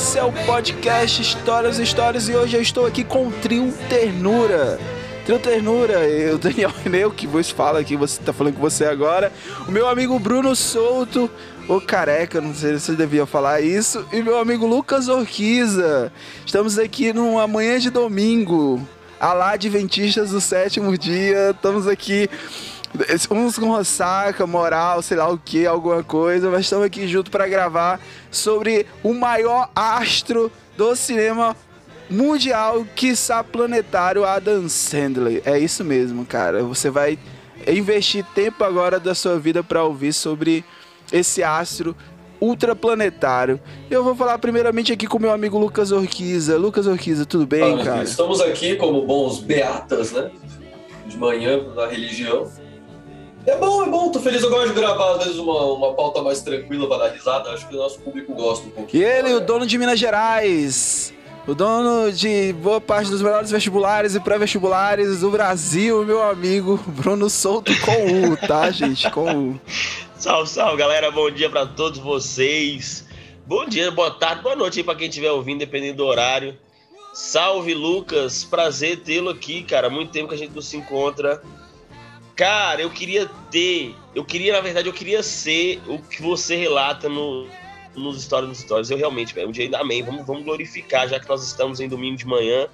Esse é o podcast Histórias Histórias e hoje eu estou aqui com o Trio Ternura. Trio Ternura, eu, Daniel René, o que vos fala aqui, você tá falando com você agora. O meu amigo Bruno Souto, o careca, não sei se eu devia falar isso, e meu amigo Lucas Orquiza. Estamos aqui numa manhã de domingo, alá Adventistas do sétimo dia, estamos aqui uns com ressaca, moral, sei lá o que, alguma coisa, mas estamos aqui junto para gravar sobre o maior astro do cinema mundial, quiçá planetário, Adam Sandler. É isso mesmo, cara. Você vai investir tempo agora da sua vida para ouvir sobre esse astro ultraplanetário. Eu vou falar primeiramente aqui com meu amigo Lucas Orquiza. Lucas Orquiza, tudo bem, Fala, cara? Estamos aqui como bons beatas, né? De manhã na religião. É bom, é bom, tô feliz. Eu gosto de gravar, às vezes, uma, uma pauta mais tranquila para dar risada. Acho que o nosso público gosta um E pouquinho. ele, o dono de Minas Gerais, o dono de boa parte dos melhores vestibulares e pré-vestibulares do Brasil, meu amigo Bruno Souto com U, tá, gente? Com U. Salve, salve, galera. Bom dia pra todos vocês. Bom dia, boa tarde, boa noite aí pra quem estiver ouvindo, dependendo do horário. Salve, Lucas. Prazer tê-lo aqui, cara. Muito tempo que a gente não se encontra. Cara, eu queria ter, eu queria, na verdade, eu queria ser o que você relata no, nos Stories nos Stories. Eu realmente, velho, um dia ainda amém. Vamos, vamos glorificar, já que nós estamos em domingo de manhã.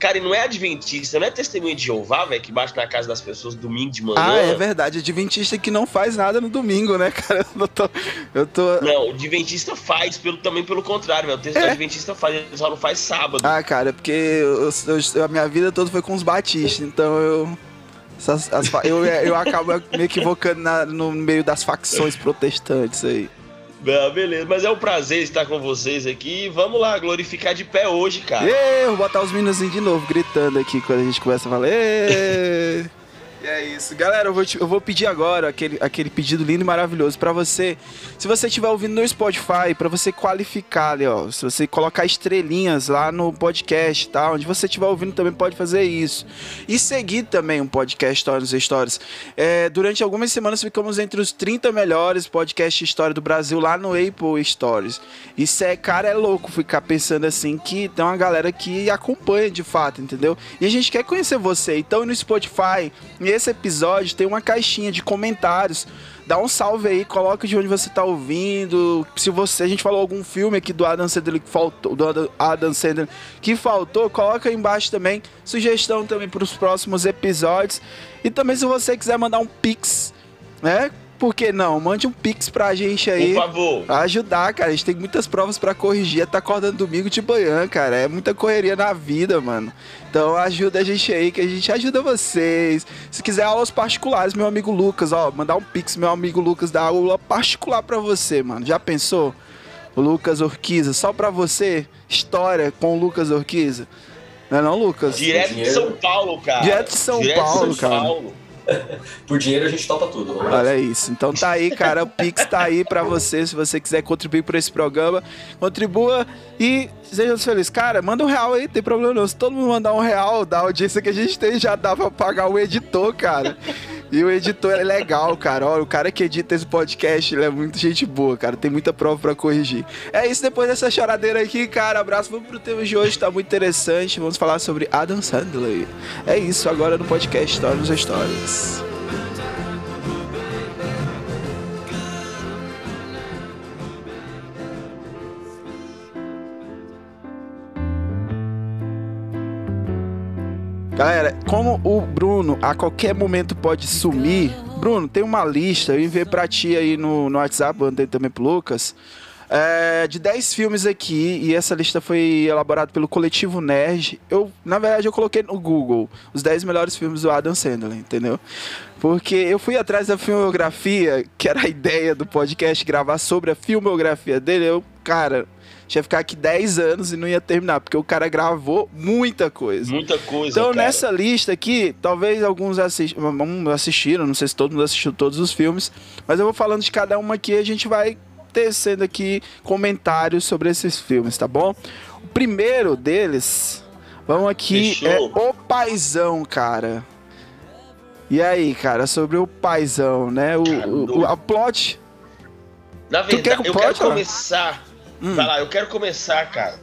Cara, e não é adventista, não é testemunha de Jeová, velho, que bate na casa das pessoas domingo de manhã. Ah, é verdade, adventista que não faz nada no domingo, né, cara? Eu tô. Eu tô... Não, o Adventista faz, pelo, também pelo contrário, velho. O texto do Adventista faz, ele só não faz sábado. Ah, cara, é porque eu- eu- a minha vida toda foi com os batistas, então eu. Essas- as eu, eu acabo me equivocando na- no meio das facções protestantes aí. Ah, beleza, mas é um prazer estar com vocês aqui. Vamos lá, glorificar de pé hoje, cara. Ê, vou botar os meninos de novo gritando aqui quando a gente começa a falar. E é isso. Galera, eu vou, te- eu vou pedir agora aquele, aquele pedido lindo e maravilhoso pra você. Se você estiver ouvindo no Spotify, pra você qualificar ali, ó. Se você colocar estrelinhas lá no podcast, tá? Onde você estiver ouvindo também pode fazer isso. E seguir também um podcast nos Stories. É, durante algumas semanas ficamos entre os 30 melhores podcasts história do Brasil lá no Apple Stories. Isso é, cara, é louco ficar pensando assim que tem uma galera que acompanha de fato, entendeu? E a gente quer conhecer você. Então no Spotify, nesse episódio, tem uma caixinha de comentários. Dá um salve aí, coloca de onde você tá ouvindo. Se você, a gente falou algum filme aqui do Adam Sandler que faltou, do Adam- Sandler que faltou, coloca aí embaixo também sugestão também para os próximos episódios. E também se você quiser mandar um pix, né? Por que não? Mande um pix pra gente aí. Por favor. Ajudar, cara. A gente tem muitas provas pra corrigir. Tá acordando domingo de manhã, cara. É muita correria na vida, mano. Então ajuda a gente aí, que a gente ajuda vocês. Se quiser aulas particulares, meu amigo Lucas, ó, mandar um pix, meu amigo Lucas, dar aula particular pra você, mano. Já pensou? O Lucas Orquiza, só pra você, história com o Lucas Orquiza. Não é não, Lucas? Direto de. São Paulo, cara. Direto de São Paulo, cara. Paulo. Por dinheiro a gente topa tudo. Vamos lá. Olha isso. Então tá aí, cara. O Pix tá aí pra você. Se você quiser contribuir por esse programa, contribua e seja feliz. Cara, manda um real aí, não tem problema não. Se todo mundo mandar um real da audiência que a gente tem, já dá pra pagar o editor, cara. E o editor é legal, cara. Olha, o cara que edita esse podcast, ele é muito gente boa, cara. Tem muita prova pra corrigir. É isso, depois dessa choradeira aqui, cara. Abraço. Vamos pro tema de hoje, tá muito interessante. Vamos falar sobre Adam Sandler. É isso, agora no podcast História nos Histórias. Galera, como o Bruno a qualquer momento pode sumir, Bruno, tem uma lista, eu enviei pra ti aí no, no WhatsApp, mandei também pro Lucas. é, de 10 filmes aqui, e essa lista foi elaborada pelo Coletivo Nerd. Eu, na verdade, eu coloquei no Google os 10 melhores filmes do Adam Sandler, entendeu? Porque eu fui atrás da filmografia, que era a ideia do podcast gravar sobre a filmografia dele. Eu, cara, que ficar aqui 10 anos e não ia terminar, porque o cara gravou muita coisa. Muita coisa. Então, cara. nessa lista aqui, talvez alguns assis- assistiram, não sei se todo mundo assistiu todos os filmes, mas eu vou falando de cada uma aqui e a gente vai tecendo aqui comentários sobre esses filmes, tá bom? O primeiro deles, vamos aqui, Fechou. é O Paizão, cara. E aí, cara, sobre o Paizão, né? O, o, o- a plot. Na Tu quer verdade, eu pode, quero cara? começar. Hum. Vai lá, eu quero começar, cara.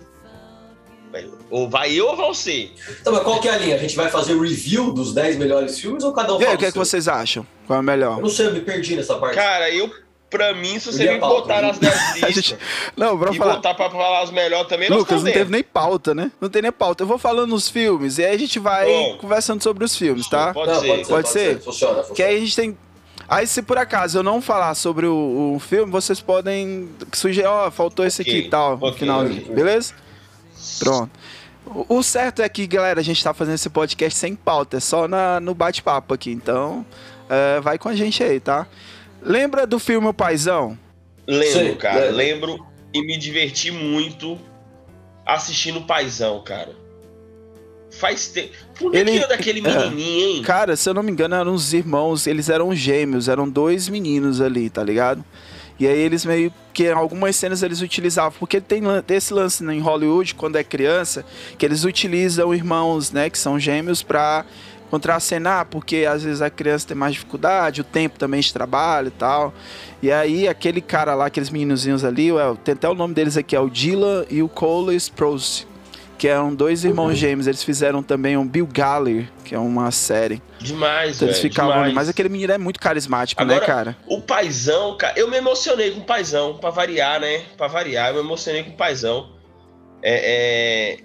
Ou vai eu ou vai você? Então, mas qual que é a linha? A gente vai fazer o review dos 10 melhores filmes ou cada um E aí, o que, é que vocês acham? Qual é o melhor? Eu não sei, eu me perdi nessa parte. Cara, eu, pra mim, se você me botar nas 10 A listas gente- Não, pra e falar. botar pra falar os melhores também, nós Lucas, não teve nem pauta, né? Não tem nem pauta. Eu vou falando os filmes e aí a gente vai Bom. conversando sobre os filmes, tá? Pode Não, ser. pode ser. Pode ser? Funciona, funciona. Que aí a gente tem. Aí, se por acaso eu não falar sobre o, o filme, vocês podem sugerir, ó, faltou esse aqui Ok, e tal, no ok, finalzinho, beleza? Pronto. O, o certo é que, galera, a gente tá fazendo esse podcast sem pauta, é só na, no bate-papo aqui, então é, vai com a gente aí, tá? Lembra do filme O Paizão? Lembro, Sei, cara. lembro. Lembro e me diverti muito assistindo o Paizão, cara. Faz tempo. Por Ele- que era daquele é. menininho, hein? Cara, se eu não me engano, eram os irmãos, eles eram gêmeos, eram dois meninos ali, tá ligado? E aí eles meio que algumas cenas eles utilizavam, porque tem esse lance né, em Hollywood quando é criança, que eles utilizam irmãos, né, que são gêmeos pra contracenar, porque às vezes a criança tem mais dificuldade, o tempo também de trabalho e tal. E aí aquele cara lá, aqueles meninozinhos ali, ué, tem até o nome deles aqui, é o Dylan e o Cole Sprouse, que eram dois irmãos gêmeos, eles fizeram também um Bill Galler, que é uma série. Demais, Então eles ficavam. demais. Mas aquele menino é muito carismático, né, Agora- cara? O paizão, cara, eu me emocionei com o paizão, pra variar, né? Pra variar, eu me emocionei com o paizão. É. é...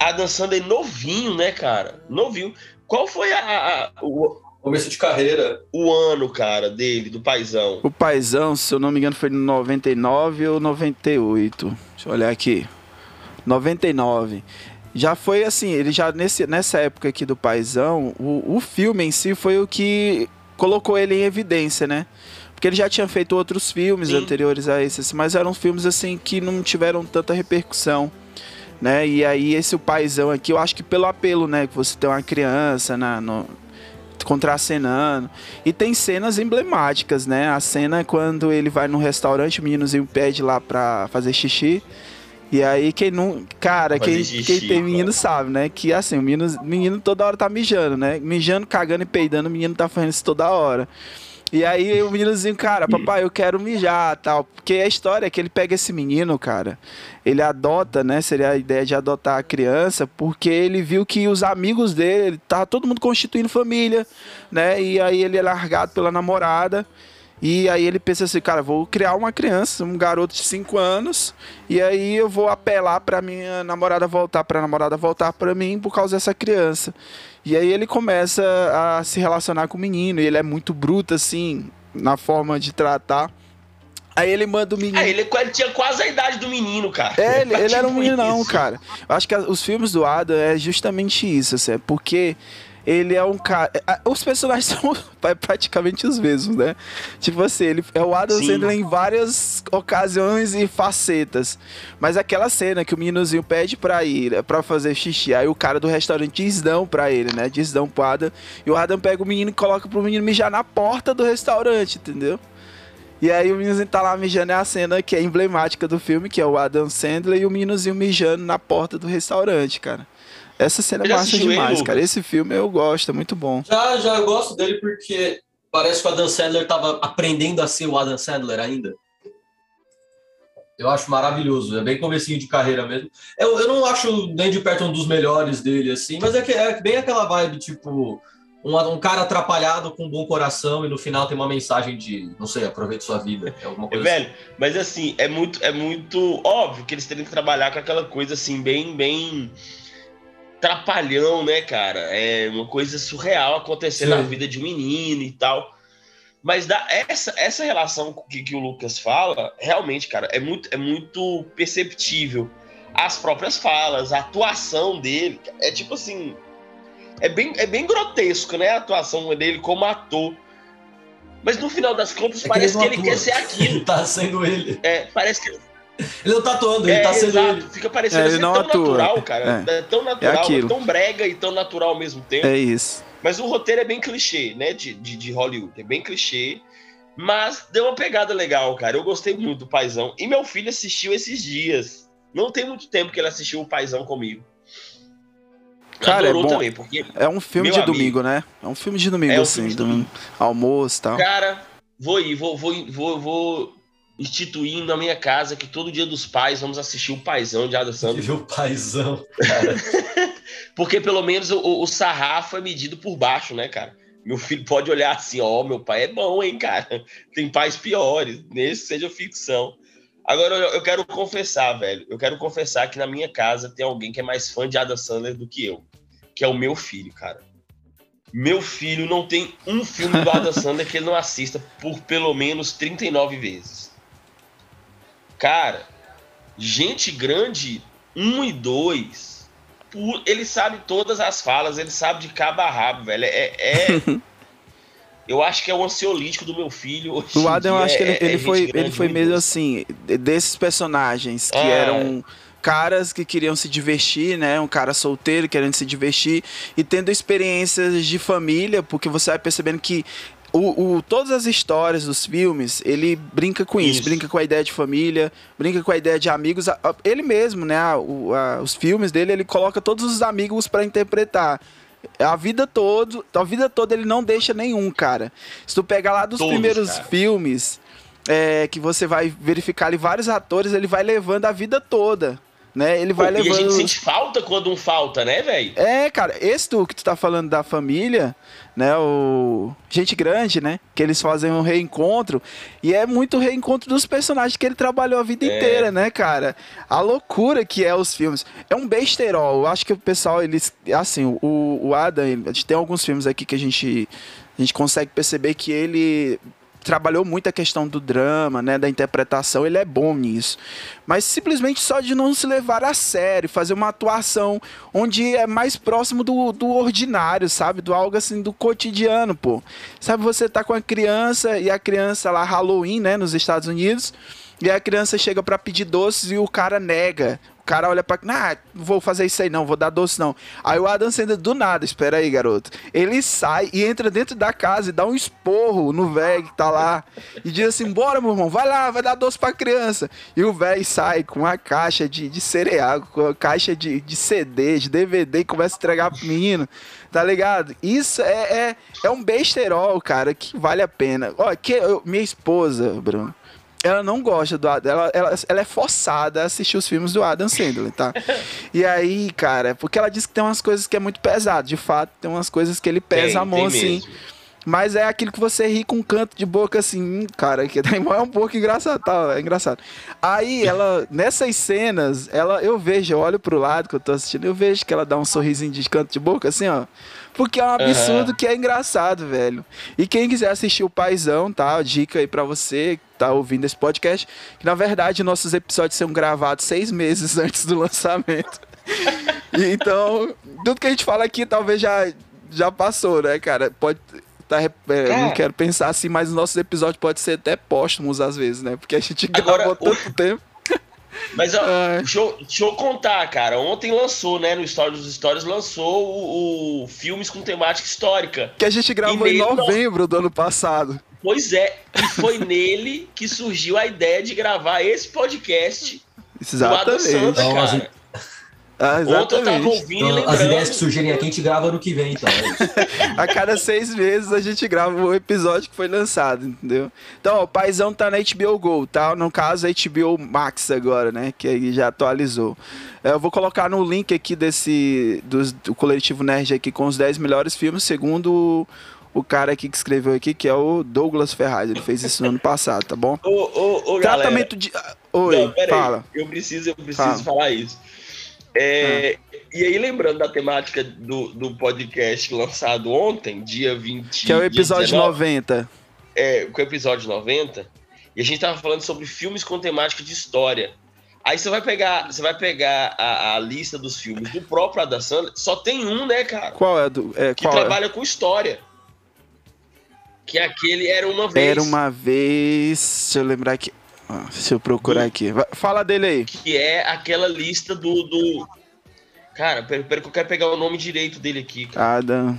Adam Sandler novinho, né, cara? Novinho. Qual foi a- a- a- o, Começo de carreira. o ano, cara, dele, do paizão? O Paizão, se eu não me engano, foi no 99 ou 98. Deixa eu olhar aqui. 99. Já foi assim, ele já nesse, nessa época aqui do Paizão, o, o filme em si foi o que colocou ele em evidência, né? Porque ele já tinha feito outros filmes Sim. anteriores a esse, mas eram filmes assim que não tiveram tanta repercussão. Né? E aí esse o paizão aqui, eu acho que pelo apelo, né, que você tem uma criança na no, contracenando. E tem cenas emblemáticas, né? A cena quando ele vai num restaurante, o meninozinho pede lá pra fazer xixi. E aí quem não. Cara, quem, xixi, quem tem menino sabe, né? Que assim, o menino, menino toda hora tá mijando, né? Mijando, cagando e peidando, o menino tá fazendo isso toda hora. E aí o meninozinho, cara, papai, eu quero mijar tal. Porque a história é que ele pega esse menino, cara, ele adota, né? Seria a ideia de adotar a criança, porque ele viu que os amigos dele, ele tava todo mundo constituindo família, né? E aí ele é largado pela namorada. E aí ele pensa assim, cara, vou criar uma criança, um garoto de 5 anos, e aí eu vou apelar pra minha namorada voltar, pra namorada voltar pra mim por causa dessa criança. E aí ele começa a se relacionar com o menino, e ele é muito bruto assim, na forma de tratar. Aí ele manda o menino Ah, ele, tinha quase a idade do menino, cara. é, ele, ele era um Tipo meninão, isso. cara. Eu acho que os filmes do Adam é justamente isso, assim, é porque ele é um cara. Os personagens são pra- praticamente os mesmos, né? Tipo assim, ele é o Adam Sim. Sandler em várias ocasiões e facetas. Mas aquela cena que o meninozinho pede pra ir, pra fazer xixi, aí o cara do restaurante diz não pra ele, né? Diz não pro Adam. E o Adam pega o menino e coloca pro menino mijar na porta do restaurante, entendeu? E aí o meninozinho tá lá mijando, é a cena que é emblemática do filme, que é o Adam Sandler e o meninozinho mijando na porta do restaurante, cara. Essa cena é massa assistiu ele, demais, cara. Esse filme eu gosto, é muito bom. Já, já eu gosto dele porque parece que o Adam Sandler tava aprendendo a ser o Adam Sandler ainda. Eu acho maravilhoso, é bem comecinho de carreira mesmo. Eu, eu não acho nem de perto um dos melhores dele, assim, mas é, que, é bem aquela vibe, tipo, um, um cara atrapalhado com um bom coração e no final tem uma mensagem de, não sei, aproveite sua vida. É alguma É, coisa velho, mas assim, é muito, é muito óbvio que eles teriam que trabalhar com aquela coisa assim, bem, bem trapalhão, né, cara? É uma coisa surreal acontecendo Sim. na vida de um menino e tal. Mas da, essa, essa relação que, que o Lucas fala, realmente, cara, é muito, é muito perceptível. As próprias falas, a atuação dele, é tipo assim. É bem, é bem grotesco, né? A atuação dele como ator. Mas no final das contas, É parece que ele ele não quer ser aquilo. Ele tá sendo ele. É, parece que Ele não tá atuando, ele é, tá sendo exato, ele. fica parecendo É, ele ser não tão atua. natural, cara. É, tão natural, é tão brega e tão natural ao mesmo tempo. É isso. Mas o roteiro é bem clichê, né? De, de, de Hollywood. É bem clichê. Mas deu uma pegada legal, cara. Eu gostei muito do Paizão. E meu filho assistiu esses dias. Não tem muito tempo que ele assistiu o Paizão comigo. Cara, é bom. também, porque, É um filme de amigo. domingo, né? É um filme de domingo, É um assim, filme de do domingo. almoço e tal. cara, vou ir, vou, vou, vou, vou instituir na minha casa que todo dia dos pais vamos assistir o Paizão de Adam Sandler. Viu o paizão. Porque pelo menos o, o- sarrafo é medido por baixo, né, cara? Meu filho pode olhar assim, ó, meu pai é bom, hein, cara? Tem pais piores, nesse seja ficção. Agora eu, eu quero confessar, velho. Eu quero confessar que na minha casa tem alguém que é mais fã de Adam Sandler do que eu, que é o meu filho, cara. Meu filho não tem um filme do Adam Sandler que ele não assista por pelo menos 39 vezes. Cara, gente grande 1 e 2, por- ele sabe todas as falas, ele sabe de cabo a rabo, velho. É, é- eu acho que é o ansiolítico do meu filho. O Adam, eu acho que ele, é- é ele gente foi, grande, ele foi um meio dois. assim, desses personagens que É. eram caras que queriam se divertir, né? Um cara solteiro querendo se divertir e tendo experiências de família, porque você vai percebendo que o, o- todas as histórias dos filmes, ele brinca com isso, Isso. brinca com a ideia de família, brinca com a ideia de amigos. Ele mesmo, né? a- a- os filmes dele, ele coloca todos os amigos pra interpretar. A vida toda, a vida toda ele não deixa nenhum, cara. Se tu pegar lá dos Todos, primeiros cara. filmes, é, que você vai verificar ali vários atores, ele vai levando a vida toda, né? Ele Pô, vai e a gente levando sente falta quando um falta, né, velho? é, cara, esse tu que tu tá falando da família, né, o Gente Grande, né, que eles fazem um reencontro, e é muito reencontro dos personagens que ele trabalhou a vida É. inteira, né, cara? A loucura que é os filmes. É um besterol, eu acho que o pessoal, eles, assim, o, o Adam, ele- a gente tem alguns filmes aqui que a gente, a gente consegue perceber que ele trabalhou muito a questão do drama, né, da interpretação, ele é bom nisso. Mas simplesmente só de não se levar a sério, fazer uma atuação onde é mais próximo do, do ordinário, sabe? Do algo assim, do cotidiano, pô. Sabe, você tá com a criança e a criança lá, Halloween, né, nos Estados Unidos, e a criança chega pra pedir doces e o cara nega. Cara olha pra. Ah, não vou fazer isso aí não, vou dar doce não. Aí o Adam Sandler do nada, espera aí, garoto. Ele sai e entra dentro da casa e dá um esporro no velho que tá lá. E diz assim: bora, meu irmão, vai lá, vai dar doce pra criança. E o velho sai com uma caixa de, de cereal, com uma caixa de, de CD, de DVD e começa a entregar pro menino. Tá ligado? Isso é, é, é um besterol, cara, que vale a pena. Ó, que eu- minha esposa, Bruno, ela não gosta do Adam, ela, ela, ela é forçada a assistir os filmes do Adam Sandler, tá? E aí, cara, porque ela diz que tem umas coisas que é muito pesado, de fato, tem umas coisas que ele pesa Tem, a mão assim. mesmo. Mas é aquilo que você ri com um canto de boca assim, hum, cara, que é um pouco engraçado, tá? É engraçado. Aí ela, nessas cenas, ela, eu vejo, eu olho pro lado que eu tô assistindo, eu vejo que ela dá um sorrisinho de canto de boca, assim, ó. Porque é um absurdo que é engraçado, velho. E quem quiser assistir o Paizão, tá? Dica aí pra você que tá ouvindo esse podcast, que na verdade nossos episódios são gravados seis meses antes do lançamento. Então, tudo que a gente fala aqui talvez já, já passou, né, cara? Pode. Tá, é, não Cara. quero pensar assim, mas os nossos episódios podem ser até póstumos às vezes, né? Porque a gente Agora, gravou o- tanto tempo. Mas ó, deixa, eu, deixa eu contar, cara. Ontem lançou, né? No Story dos Stories, lançou o, o filmes com temática histórica. Que a gente gravou em novembro do ano passado. Pois é, e foi nele que surgiu a ideia de gravar esse podcast do Adam Exatamente. Então, cara. Ah, tava exatamente. ouvindo Então, as ideias que surgirem aqui a gente grava no que vem, então. é isso. A cada seis meses a gente grava o episódio que foi lançado, entendeu? Então, ó, o Paizão tá na HBO Go, tá? No caso, a HBO Max agora, né? Que aí já atualizou. É, Eu vou colocar no link aqui desse dos- do, coletivo Nerd aqui com os 10 melhores filmes, segundo o, o cara aqui que escreveu aqui, que é o Douglas Ferraz. Ele fez isso no ano passado, tá bom? Ô, ô, ô, galera. Tratamento de. ah, Oi, Não, pera aí. fala. Eu preciso, eu preciso Fala. falar isso. É, E aí, lembrando da temática do, do podcast lançado ontem, dia 20. Que é o episódio 19, 90. é, com o episódio 90 e a gente tava falando sobre filmes com temática de história. Aí você vai pegar, você vai pegar a, a lista dos filmes do próprio Adam Sandler, só tem um, né, cara? Qual é do. É, Que qual é? trabalha com história. Que é aquele Era Uma Vez. Era uma vez. Deixa eu lembrar aqui. Deixa eu procurar aqui. Fala dele aí. Que é aquela lista do... do... Cara, pera, pera que eu quero pegar o nome direito dele aqui. cara. Adam.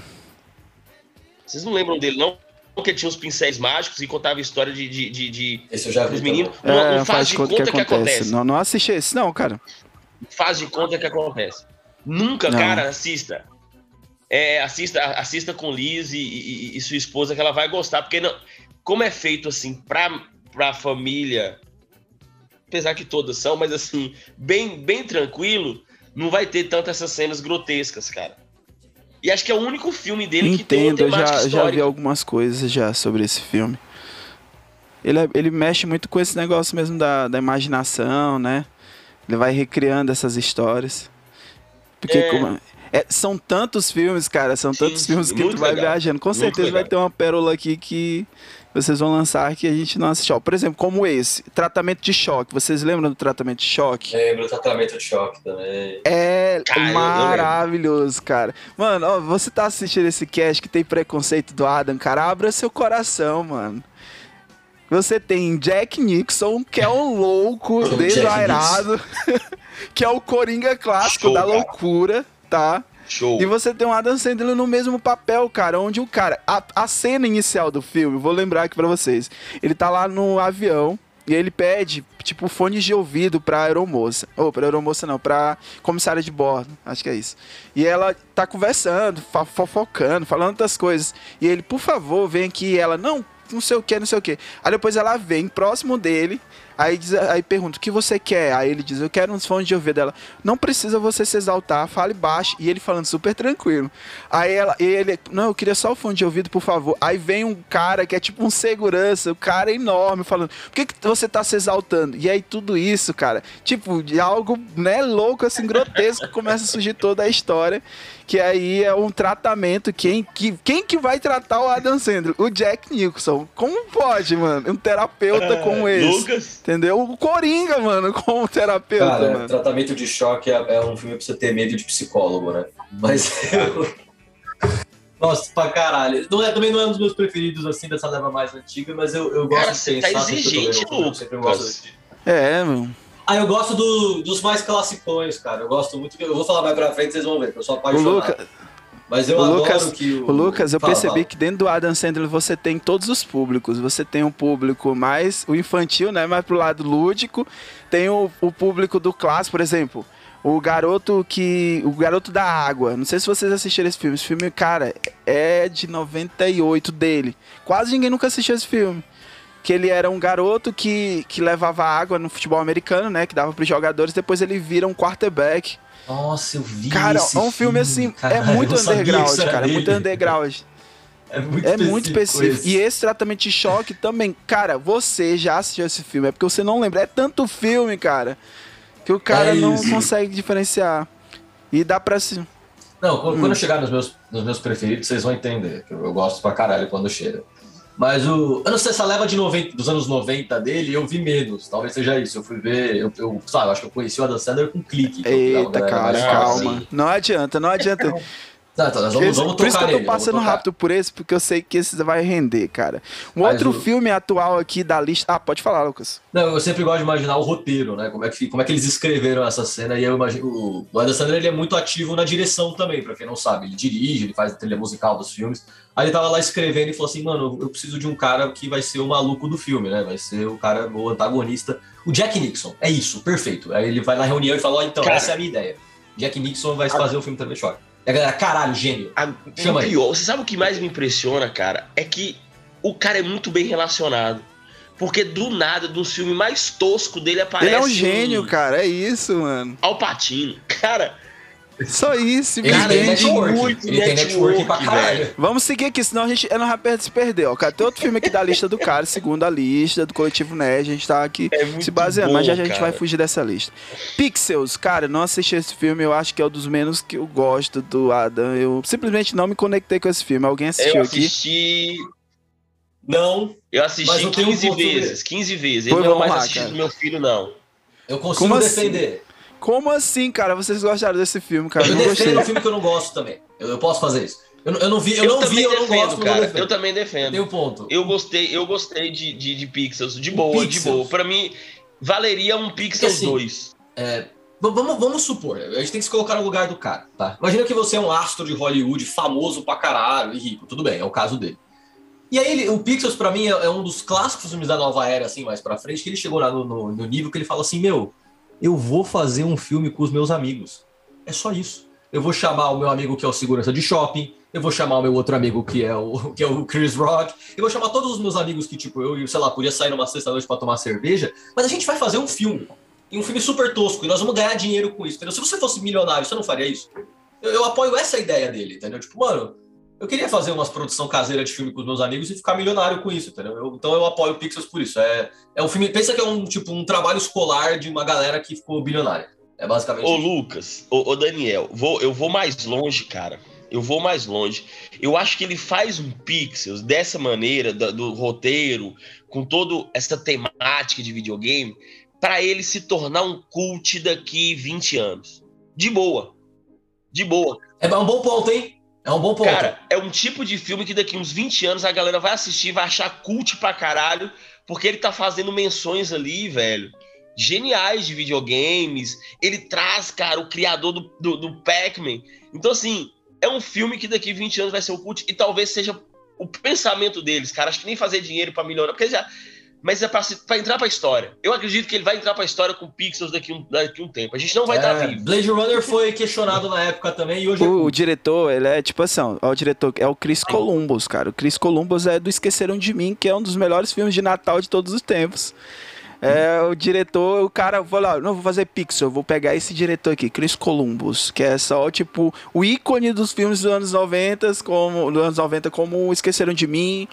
Vocês não lembram dele, não? Porque tinha os pincéis mágicos e contava a história de, de, de, de- Esse eu já vi. meninos. É, Não, não faz de conta que acontece. Não, não assisti esse, não, cara. Faz de conta que acontece. Nunca, Não. cara, assista. É, assista, assista com Liz e, e- e sua esposa que ela vai gostar, porque não, como é feito assim pra, pra família, apesar que todas são, mas assim, bem, bem tranquilo, não vai ter tanto essas cenas grotescas, cara. E acho que é o único filme dele que tem uma Entendo, temática já, já vi algumas coisas já sobre esse filme. Ele, é- ele mexe muito com esse negócio mesmo da, da imaginação, né? Ele vai recriando essas histórias. Porque É. como- é, são tantos filmes, cara, são Sim, tantos filmes que tu vai legal, viajando. Com muito certeza vai legal. ter uma pérola aqui que vocês vão lançar que a gente não assistiu. Por exemplo, como esse, tratamento de choque. Vocês lembram do tratamento de choque? Lembro do tratamento de choque também. É Cara, maravilhoso, cara. Mano, ó, você tá assistindo esse cast que tem preconceito do Adam, cara, abra seu coração, mano. Você tem Jack Nixon, que é um louco Jack desvairado, que é o Coringa clássico Show, da loucura, tá? Show. E você tem o Adam Sandler no mesmo papel, cara, onde o cara. A, a cena inicial do filme, vou lembrar aqui pra vocês. Ele tá lá no avião e ele pede, tipo, fones de ouvido pra aeromoça. Ou, pra aeromoça não, pra comissária de bordo. Acho que é isso. E ela tá conversando, fofocando, falando outras coisas. E ele, por favor, vem aqui. E ela, não, não sei o que, não sei o que. Aí depois ela vem próximo dele. Aí, diz, aí pergunta, o que você quer? Aí ele diz, eu quero uns fones de ouvido dela. Não precisa você se exaltar, fale baixo. E ele falando super tranquilo. Aí ela, ele, não, eu queria só o fone de ouvido, por favor. Aí vem um cara que é tipo um segurança, o cara é enorme, falando, por que, que você tá se exaltando? E aí tudo isso, cara, tipo, de algo, né, louco, assim, grotesco, começa a surgir toda a história. Que aí é um tratamento. Quem que, quem que vai tratar o Adam Sandler? O Jack Nicholson. Como pode, mano? Um terapeuta como esse. Lucas, Entendeu? O Coringa, mano, como terapeuta, Cara, mano. tratamento de choque é, é um filme pra você ter medo de psicólogo, né? Mas eu. Nossa, pra caralho. Não é, também não é um dos meus preferidos, assim, dessa leva mais antiga, mas eu, eu gosto Cara, de tá pensar. vendo exigente, Lucas. É, mano. Ah, eu gosto do- dos mais classicões, cara. Eu gosto muito. Eu vou falar mais pra frente, vocês vão ver, que eu sou O apaixonado. Lucas, Mas eu o adoro Lucas- que o. O Lucas, eu Fala, percebi fala. que dentro do Adam Sandler você tem todos os públicos. Você tem um público mais o infantil, né? Mais pro lado lúdico. Tem o, o público do clássico, por exemplo. O garoto que. O garoto da água. Não sei se vocês assistiram esse filme. Esse filme, cara, é de 98 dele. Quase ninguém nunca assistiu esse filme. Que ele era um garoto que, que levava água no futebol americano, né? Que dava pros jogadores. Depois ele vira um quarterback. Nossa, eu vi. Cara, é um filme assim. cara. é muito underground, cara. É muito underground. É muito É muito específico. esse. E esse tratamento de choque também. Cara, você já assistiu esse filme. É porque você não lembra. É tanto filme, cara. Que o cara É não consegue diferenciar. E dá pra se. Não, quando, Hum. eu chegar nos meus, nos meus preferidos, vocês vão entender. Eu, eu gosto pra caralho quando chega. Mas o. Eu não sei, essa leva de 90, dos anos 90 dele, eu vi menos. Talvez seja isso. Eu fui ver. Eu, eu, sabe, eu acho que eu conheci o Adam Sandler com clique. Eita, galera cara, calma. fácil. Não adianta, não adianta. Tá, tá, nós vamos, vamos por isso que eu tô nele, passando rápido por esse, porque eu sei que esse vai render, cara. Um Mas outro o- filme atual aqui da lista. Ah, pode falar, Lucas. Não, eu sempre gosto de imaginar o roteiro, né? Como é que, como é que eles escreveram essa cena. E eu imagino. O, o Adam Sandler ele é muito ativo na direção também, pra quem não sabe. Ele dirige, ele faz a trilha musical dos filmes. Aí ele tava lá escrevendo e falou assim: mano, eu preciso de um cara que vai ser o maluco do filme, né? Vai ser o cara, o antagonista. O Jack Nixon. É isso, perfeito. Aí ele vai na reunião e fala: ó, então, Cara. essa é a minha ideia. Jack Nixon vai fazer o filme também choque. E a galera, caralho, gênio. A, Chama o aí. pior, você sabe o que mais me impressiona, cara? É que o cara é muito bem relacionado. Porque do nada, do filme mais tosco dele aparece. Ele é um gênio, cara. É isso, mano. Alpatino. Cara, Só isso, Ele Cara, tem network. muito Ele tem network pra network, caralho. velho. Vamos seguir aqui, senão a gente não vai per- se perder, ó. Cara, tem outro filme aqui da lista do cara, segundo a lista do Coletivo Nerd. A gente tá aqui É se baseando, bom, mas já, já a gente vai fugir dessa lista. Pixels, cara, eu não assisti esse filme, eu acho que é um dos menos que eu gosto do Adam. Eu simplesmente não me conectei com esse filme. Alguém assistiu Eu aqui? assisti Não, Eu Mas assisti eu tenho um 15 ponto sobre vezes, isso. 15 vezes. Ele não é mais lá, assistido do meu filho, não. eu consigo Como assim? Como assim, cara? Vocês gostaram desse filme, cara? eu não gostei. um filme que eu não gosto também. Eu, eu posso fazer isso. Eu, não- eu não vi, eu, Eu, não vi, eu não gosto, cara. defendo. Eu também defendo. Tem um ponto. Eu gostei, eu gostei de, de, de Pixels, de boa, de Pixels. boa. Pra mim, valeria um Pixels assim, 2. V- Vamos, vamos supor, a gente tem que se colocar no lugar do cara, tá? Imagina que você é um astro de Hollywood, famoso pra caralho e rico, tudo bem, é o caso dele. E aí, ele- o Pixels, pra mim, é, é um dos clássicos filmes da nova era, assim, mais pra frente, que ele chegou lá no, no- no nível que ele fala assim: Meu, eu vou fazer um filme com os meus amigos. É só isso. Eu vou chamar o meu amigo que é o segurança de shopping, eu vou chamar o meu outro amigo que é o, que é o Chris Rock, eu vou chamar todos os meus amigos que, tipo, eu, sei lá, podia sair numa sexta-noite pra tomar cerveja, mas a gente vai fazer um filme. E um filme super tosco, e nós vamos ganhar dinheiro com isso, entendeu? Se você fosse milionário, você não faria isso? Eu, eu apoio essa ideia dele, entendeu? Tipo, mano, eu queria fazer umas produção caseira de filme com os meus amigos e ficar milionário com isso, entendeu? Eu- então eu apoio o Pixels por isso. É, é um filme, pensa que é um tipo um trabalho escolar de uma galera que ficou bilionária. É basicamente Ô. Lucas, ô, ô, Daniel, vou, eu vou mais longe, cara. Eu vou mais longe. Eu acho que ele faz um Pixels dessa maneira, da- do, roteiro, com toda essa temática de videogame, pra ele se tornar um cult daqui 20 anos. De boa. De boa. É um bom ponto, hein? É um bom ponto. Cara, é um tipo de filme que daqui uns 20 anos a galera vai assistir, vai achar cult pra caralho, porque ele tá fazendo menções ali, velho, geniais de videogames. Ele traz, cara, o criador do, do, do Pac-Man. Então, assim, é um filme que daqui 20 anos vai ser um cult e talvez seja o pensamento deles, cara. Acho que nem fazer dinheiro pra milionário, porque já. Mas é pra entrar pra história. Eu acredito que ele vai entrar pra história com Pixels daqui um, daqui um tempo. A gente não vai estar É, vivo. Blade Runner foi questionado na época também e hoje é O, o cult. diretor, ele é tipo assim, ó, o diretor é o Chris Columbus, cara. O Chris Columbus é do Esqueceram de Mim, que é um dos melhores filmes de Natal de todos os tempos. É o diretor, o cara falou, ó, não vou fazer Pixel, vou pegar esse diretor aqui, Chris Columbus, que é só tipo o ícone dos filmes dos anos 90, como dos anos 90 como Esqueceram de Mim.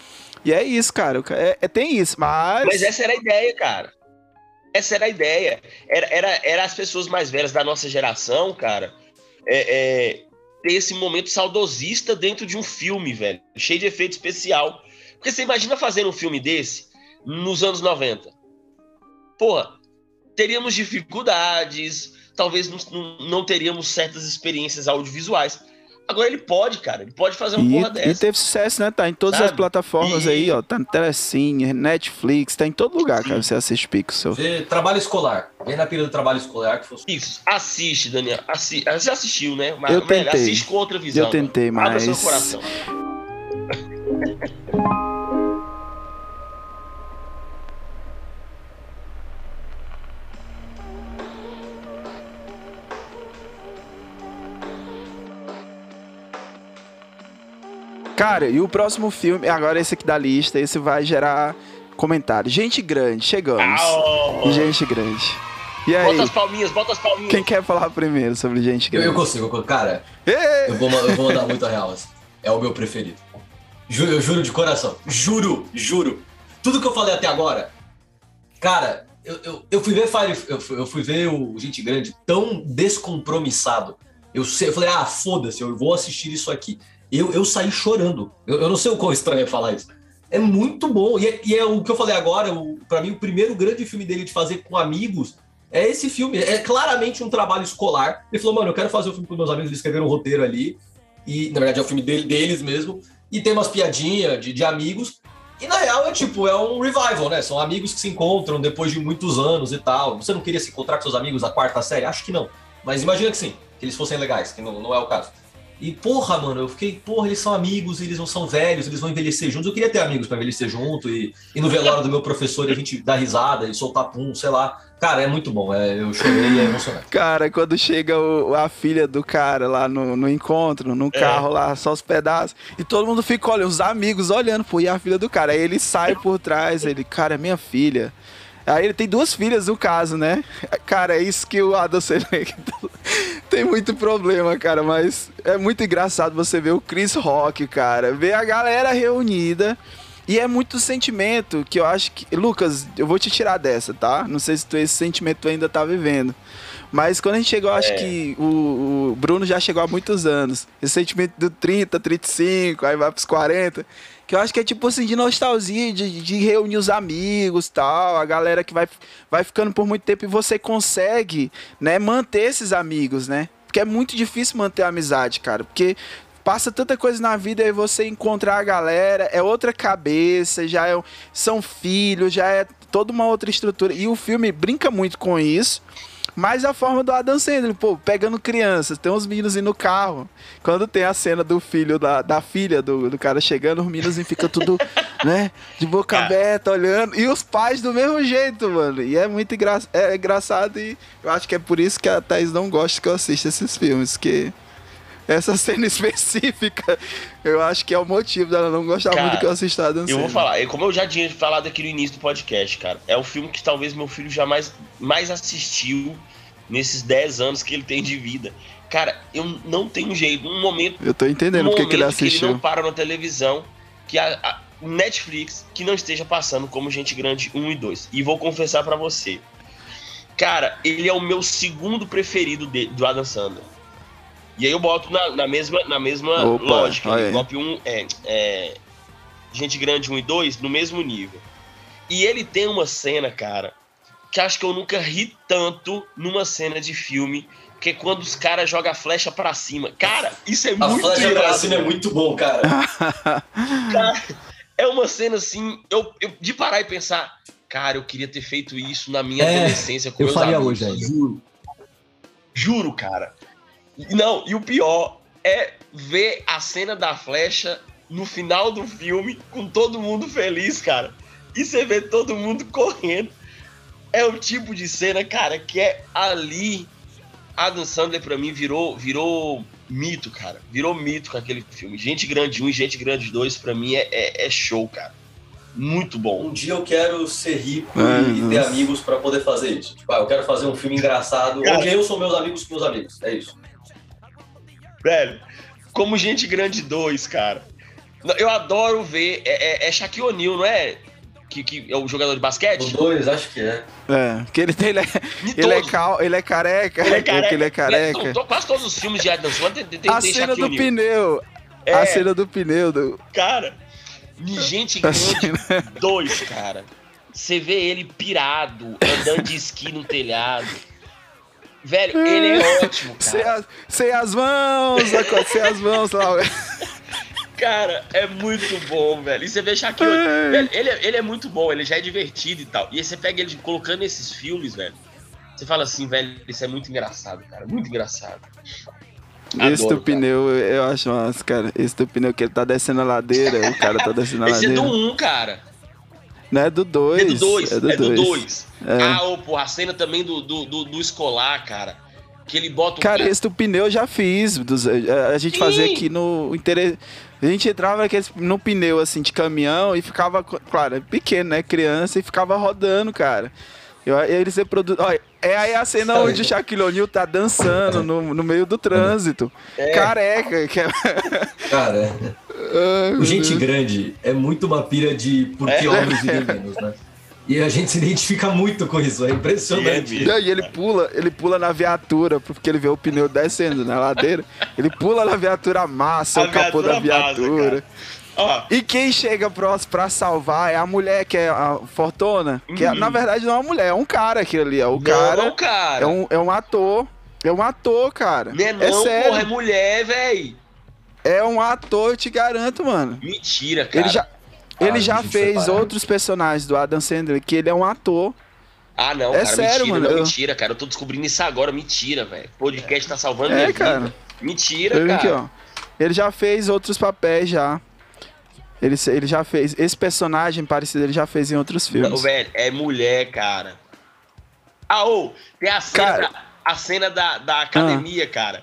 E é isso, cara. É, é- tem isso, mas Mas essa era a ideia, cara. Essa era a ideia. Era, era, era as pessoas mais velhas da nossa geração, cara, é, é, ter esse momento saudosista dentro de um filme, velho. Cheio de efeito especial. Porque você imagina fazer um filme desse nos anos 90. Porra, teríamos dificuldades, talvez não- não teríamos certas experiências audiovisuais. Agora ele pode, cara. Ele pode fazer uma porra E, e dessa. teve sucesso, né? Tá em todas as Sabe? plataformas E- aí, ó. Tá no Telecine, Netflix, tá em todo lugar, cara. Você assiste Pixel. Vê trabalho escolar. Vem na pira do trabalho escolar que fosse. Isso, assiste, Daniel. Assi Você assistiu, né? Mas, Eu velho, tentei. assiste com outra visão. Eu tentei, mano. Abra seu mas- coração. Cara, e o próximo filme, agora esse aqui da lista, esse vai gerar comentário. Gente grande, chegamos. Au! Gente grande. E aí, Bota as palminhas, bota as palminhas. quem quer falar primeiro sobre gente grande? eu consigo, eu consigo. Cara, eu vou, eu vou mandar muito a real. assim. É o meu preferido. Juro, eu juro de coração. Juro, juro. Tudo que eu falei até agora, cara, eu, eu, eu fui ver Fire, eu, fui- eu fui ver o Gente Grande tão descompromissado. Eu, eu falei, ah, foda-se, eu vou assistir isso aqui. Eu, eu saí chorando. Eu, eu não sei o quão estranho é falar isso. É muito bom. E é, e é o que eu falei agora, o, pra mim, o primeiro grande filme dele de fazer com amigos é esse filme. É claramente um trabalho escolar. Ele falou, mano, eu quero fazer um filme com meus amigos, eles escreveram um roteiro ali. E, na verdade, é o filme dele- deles mesmo. E tem umas piadinhas de, de amigos. E na real é tipo, é um revival, né? São amigos que se encontram depois de muitos anos e tal. Você não queria se encontrar com seus amigos da quarta série? Acho que não. Mas imagina que sim, que eles fossem legais, que não, não é o caso. E porra, mano, eu fiquei, porra, eles são amigos, eles não são velhos, eles vão envelhecer juntos. Eu queria ter amigos pra envelhecer junto e, e no velório do meu professor e a gente dar risada e soltar pum, sei lá. Cara, é muito bom. É, eu chorei e é emocionante. Cara, quando chega o- a filha do cara lá no, no encontro, no carro lá, só os pedaços, e todo mundo fica olhando, os amigos olhando, pô, e a filha do cara? Aí ele sai por trás, ele, cara, é minha filha. Aí ele tem duas filhas no caso, né? Cara, é isso que o Adam Sandler tem muito problema, cara, mas é muito engraçado você ver o Chris Rock, cara, ver a galera reunida E é muito sentimento que eu acho que. Lucas, eu vou te tirar dessa, tá? Não sei se tu esse sentimento tu ainda tá vivendo. Mas quando a gente chegou, eu acho É. que o, o Bruno já chegou há muitos anos. Esse sentimento do 30, 35, aí vai pros 40. Que eu acho que é tipo assim, de nostalgia, de, de reunir os amigos tal, a galera que vai, vai ficando por muito tempo e você consegue, né, manter esses amigos, né? Porque é muito difícil manter a amizade, cara. Porque passa tanta coisa na vida e você encontrar a galera, é outra cabeça, já é, são filhos, já é toda uma outra estrutura. E o filme brinca muito com isso. Mas a forma do Adam Sandler, pô, pegando crianças, tem uns meninos indo no carro. Quando tem a cena do filho, da, da filha do, do cara chegando, os meninos ficam tudo, né, de boca aberta, olhando. E os pais do mesmo jeito, mano. E é muito engra é engraçado e eu acho que é por isso que a Thaís não gosta que eu assista esses filmes, que essa cena específica, eu acho que é o motivo dela não gostar Cara, muito que eu assista a Adam Eu vou falar, como eu já tinha falado aqui no início do podcast, cara. É o filme que talvez meu filho jamais mais assistiu nesses 10 anos que ele tem de vida. Cara, eu não tenho jeito. Um momento, Eu tô entendendo um porque que ele momento que ele assistiu. não para na televisão, que a, a Netflix, que não esteja passando como Gente Grande 1 e 2. E vou confessar pra você. Cara, ele é o meu segundo preferido de- do Adam Sandler. E aí eu boto na, na mesma, na mesma Opa, lógica. aí. Golpe 1 é, é Gente Grande 1 e 2 no mesmo nível. E ele tem uma cena, cara, que acho que eu nunca ri tanto numa cena de filme, que é quando os caras jogam a flecha pra cima. Cara, isso é A muito flecha pra cima é muito bom, cara. Cara, é uma cena assim, eu, eu- de parar e pensar, cara, eu queria ter feito isso na minha É, adolescência com eu meus faria amigos. hoje ainda. Juro. Juro, cara. Não, e o pior é ver a cena da flecha no final do filme com todo mundo feliz, cara. E você vê todo mundo correndo. É o tipo de cena, cara, que é ali. Adam Sandler pra mim virou, virou mito, cara. Virou mito com aquele filme. Gente Grande 1 e Gente Grande 2 pra mim é, é, é show, cara. Muito bom. Um dia eu quero ser rico Ai, e ter nossa. amigos pra poder fazer isso. Tipo, ah, eu quero fazer um filme engraçado, Cara. onde eu sou meus amigos com meus amigos. É isso. Velho, como Gente Grande 2, cara. Eu adoro ver. É, é, é Shaquille O'Neal, não é? Que, que é o jogador de basquete? Os dois, acho que é. É, que ele, tem- ele, é, ele, é cal, ele é careca. Ele é que ele é careca. Né, to- Quase todos os filmes de Adam Sandler tem, tem, A tem cena Shaquille do pneu. É, A cena do pneu. Do... cara. Gente Grande cena- 2, cara. Você vê ele pirado, andando de esqui no telhado. Velho, ele é ótimo, Sem, cara. as, sem as mãos, sem as mãos lá. Cara, é muito bom, velho. E você vê Shaquille. Velho, ele, é- ele é muito bom, ele já é divertido e tal. E aí você pega ele colocando esses filmes, velho. Você fala assim, velho, isso é muito engraçado, cara. Muito engraçado. Esse do pneu, eu acho massa, cara. Esse do pneu que ele tá descendo a ladeira, o cara tá descendo a Esse é ladeira. do 1, cara. Não é do 2. É do 2. É do É do 2. 2. É. Ah, ô, pô, a cena também do, do, do, do escolar, cara. Que ele bota o Cara, esse do pneu eu já fiz. dos- a a gente Sim. fazia aqui no interesse. A gente entrava naqueles, no pneu assim de caminhão e ficava, claro, pequeno, né? Criança, e ficava rodando, cara. Eu, eles reproduzem. Olha, é aí a cena Sabe? onde o Shaquille O'Neal tá dançando no, no meio do trânsito. É. Careca. Que é... Cara, é. O Gente. Grande é muito uma pira de por que É. homens vivem menos, né? E a gente se identifica muito com isso, é impressionante. É Não, E ele pula, ele pula na viatura, porque ele vê o pneu descendo na ladeira. Ele pula na viatura, amassa A o capô da viatura viatura. Ó, E quem chega pra, pra salvar é a mulher, que é a Fortuna. Que é- Uhum. na verdade não é uma mulher, é um cara aquele ali. É o não, cara. não, cara. É, um, é um ator. É um ator, cara. Não é não, sério. porra, é mulher, véi. É um ator, eu te garanto, mano. Mentira, cara. Ele já, ele já fez separado. outros personagens do Adam Sandler, que ele é um ator. Ah, não, É cara, sério, mentira, mano, não, eu- mentira, cara. Eu tô descobrindo isso agora, mentira, velho. O podcast tá salvando É, minha cara. vida. Mentira, Ele, cara. aqui, ó. ele já fez outros papéis já. Ele, ele já fez. Esse personagem parecido ele já fez em outros Não, filmes. velho, é mulher, cara. Ah, ô, tem a cena, Cara. da, a cena da, da academia, cara.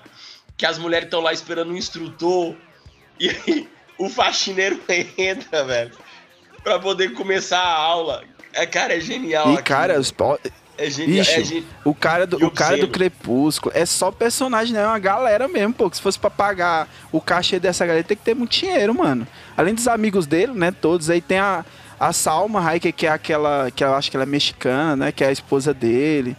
Que as mulheres estão lá esperando um instrutor. E aí o faxineiro entra, velho. Pra poder começar a aula. É, cara, é genial. E, aquilo. cara, os É genial. Bicho, É gen- O cara do, o cara do. Crepúsculo é só personagem, né? É uma galera mesmo, pô. que Se fosse pra pagar o cachê dessa galera, tem que ter muito dinheiro, mano. Além dos amigos dele, né? Todos. Aí tem a, a Salma Hayek, que é aquela. que eu acho que ela é mexicana, né? Que é a esposa dele.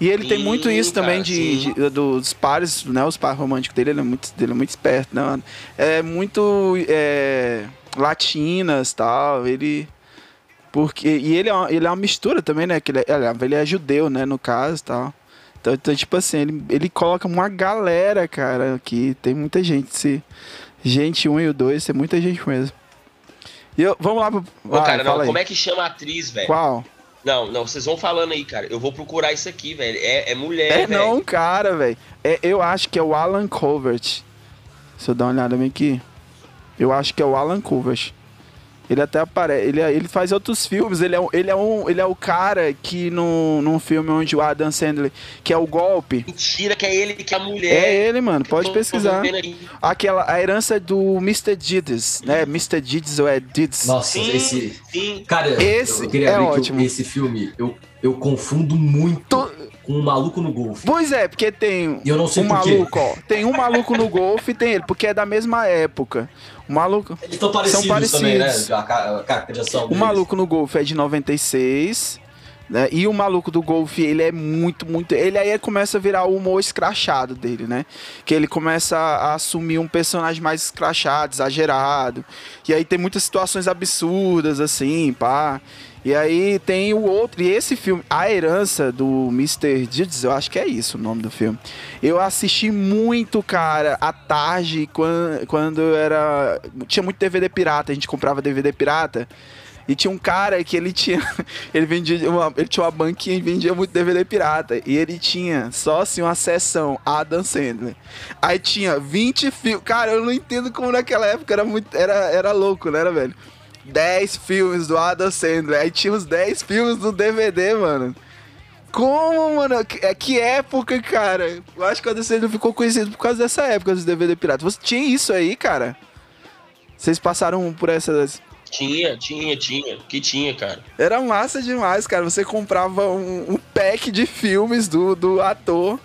E ele tem Sim, muito isso também cara, de, sim. de- dos pares, né? Os pares românticos dele, ele é muito, ele é muito esperto, né? É muito é, latinas tal. Ele. Porque, e ele é, uma, ele é uma mistura também, né? Que ele, é, ele é judeu, né? No caso tal. Então, então, tipo assim, ele, ele coloca uma galera, cara, aqui. Tem muita gente. Se, gente um e o dois, tem muita gente mesmo. E eu, vamos lá pro. Ô, cara, não, aí. como é que chama a atriz, velho? Qual? Não, não, vocês vão falando aí, cara. Eu vou procurar isso aqui, velho. É, é mulher, É, velho. não, cara, velho. É, eu acho que é o Alan Covert. Se eu dar uma olhada bem aqui. Eu acho que é o Alan Covert. Ele até aparece. Ele, é- ele faz outros filmes. Ele é, um- ele é, um, ele é o cara que no, num filme onde o Adam Sandler, que é o golpe. Mentira que é ele que é a mulher. É ele, mano. Pode Tô- pesquisar. tô. Aquela, a herança do Mr. Dids, né? Mr. Dids ou é Dids? Nossa, Sim, esse. sim. Cara, Esse eu queria é abrir que eu- ótimo. esse filme eu, eu confundo muito To- com um maluco no golfe. Pois é, porque tem eu não sei um por quê. maluco, ó. Tem um maluco no golfe e tem ele, porque é da mesma época. O maluco. Eles estão parecidos, parecidos. também, né? A, ca- a caracterização O deles. maluco no Golf é de 96, né? E o maluco do Golf, ele é muito, muito. Ele aí começa a virar o humor escrachado dele, né? Que ele começa a assumir um personagem mais escrachado, exagerado. E aí tem muitas situações absurdas, assim, pá. E aí tem o outro, e esse filme, A Herança do Mr. Deeds, eu acho que é isso o nome do filme. Eu assisti muito, cara, à tarde, quando, quando era. Tinha muito DVD pirata, a gente comprava DVD pirata. E tinha um cara que ele tinha. Ele vendia uma, ele tinha uma banquinha e vendia muito DVD pirata. E ele tinha só assim uma sessão Adam Sandler. Aí tinha 20 filmes. Cara, eu não entendo como naquela época era muito. Era, era louco, né, velho? 10 filmes do Adam Sandler. Aí tinha os 10 filmes no DVD, mano. Como, mano? Que- É que época, cara. Eu acho que o Adam Sandler ficou conhecido por causa dessa época dos DVD piratas. Você tinha isso aí, cara? Vocês passaram por essas. Tinha, tinha, tinha. Que tinha, cara. Era massa demais, cara. Você comprava um, um pack de filmes do, do ator.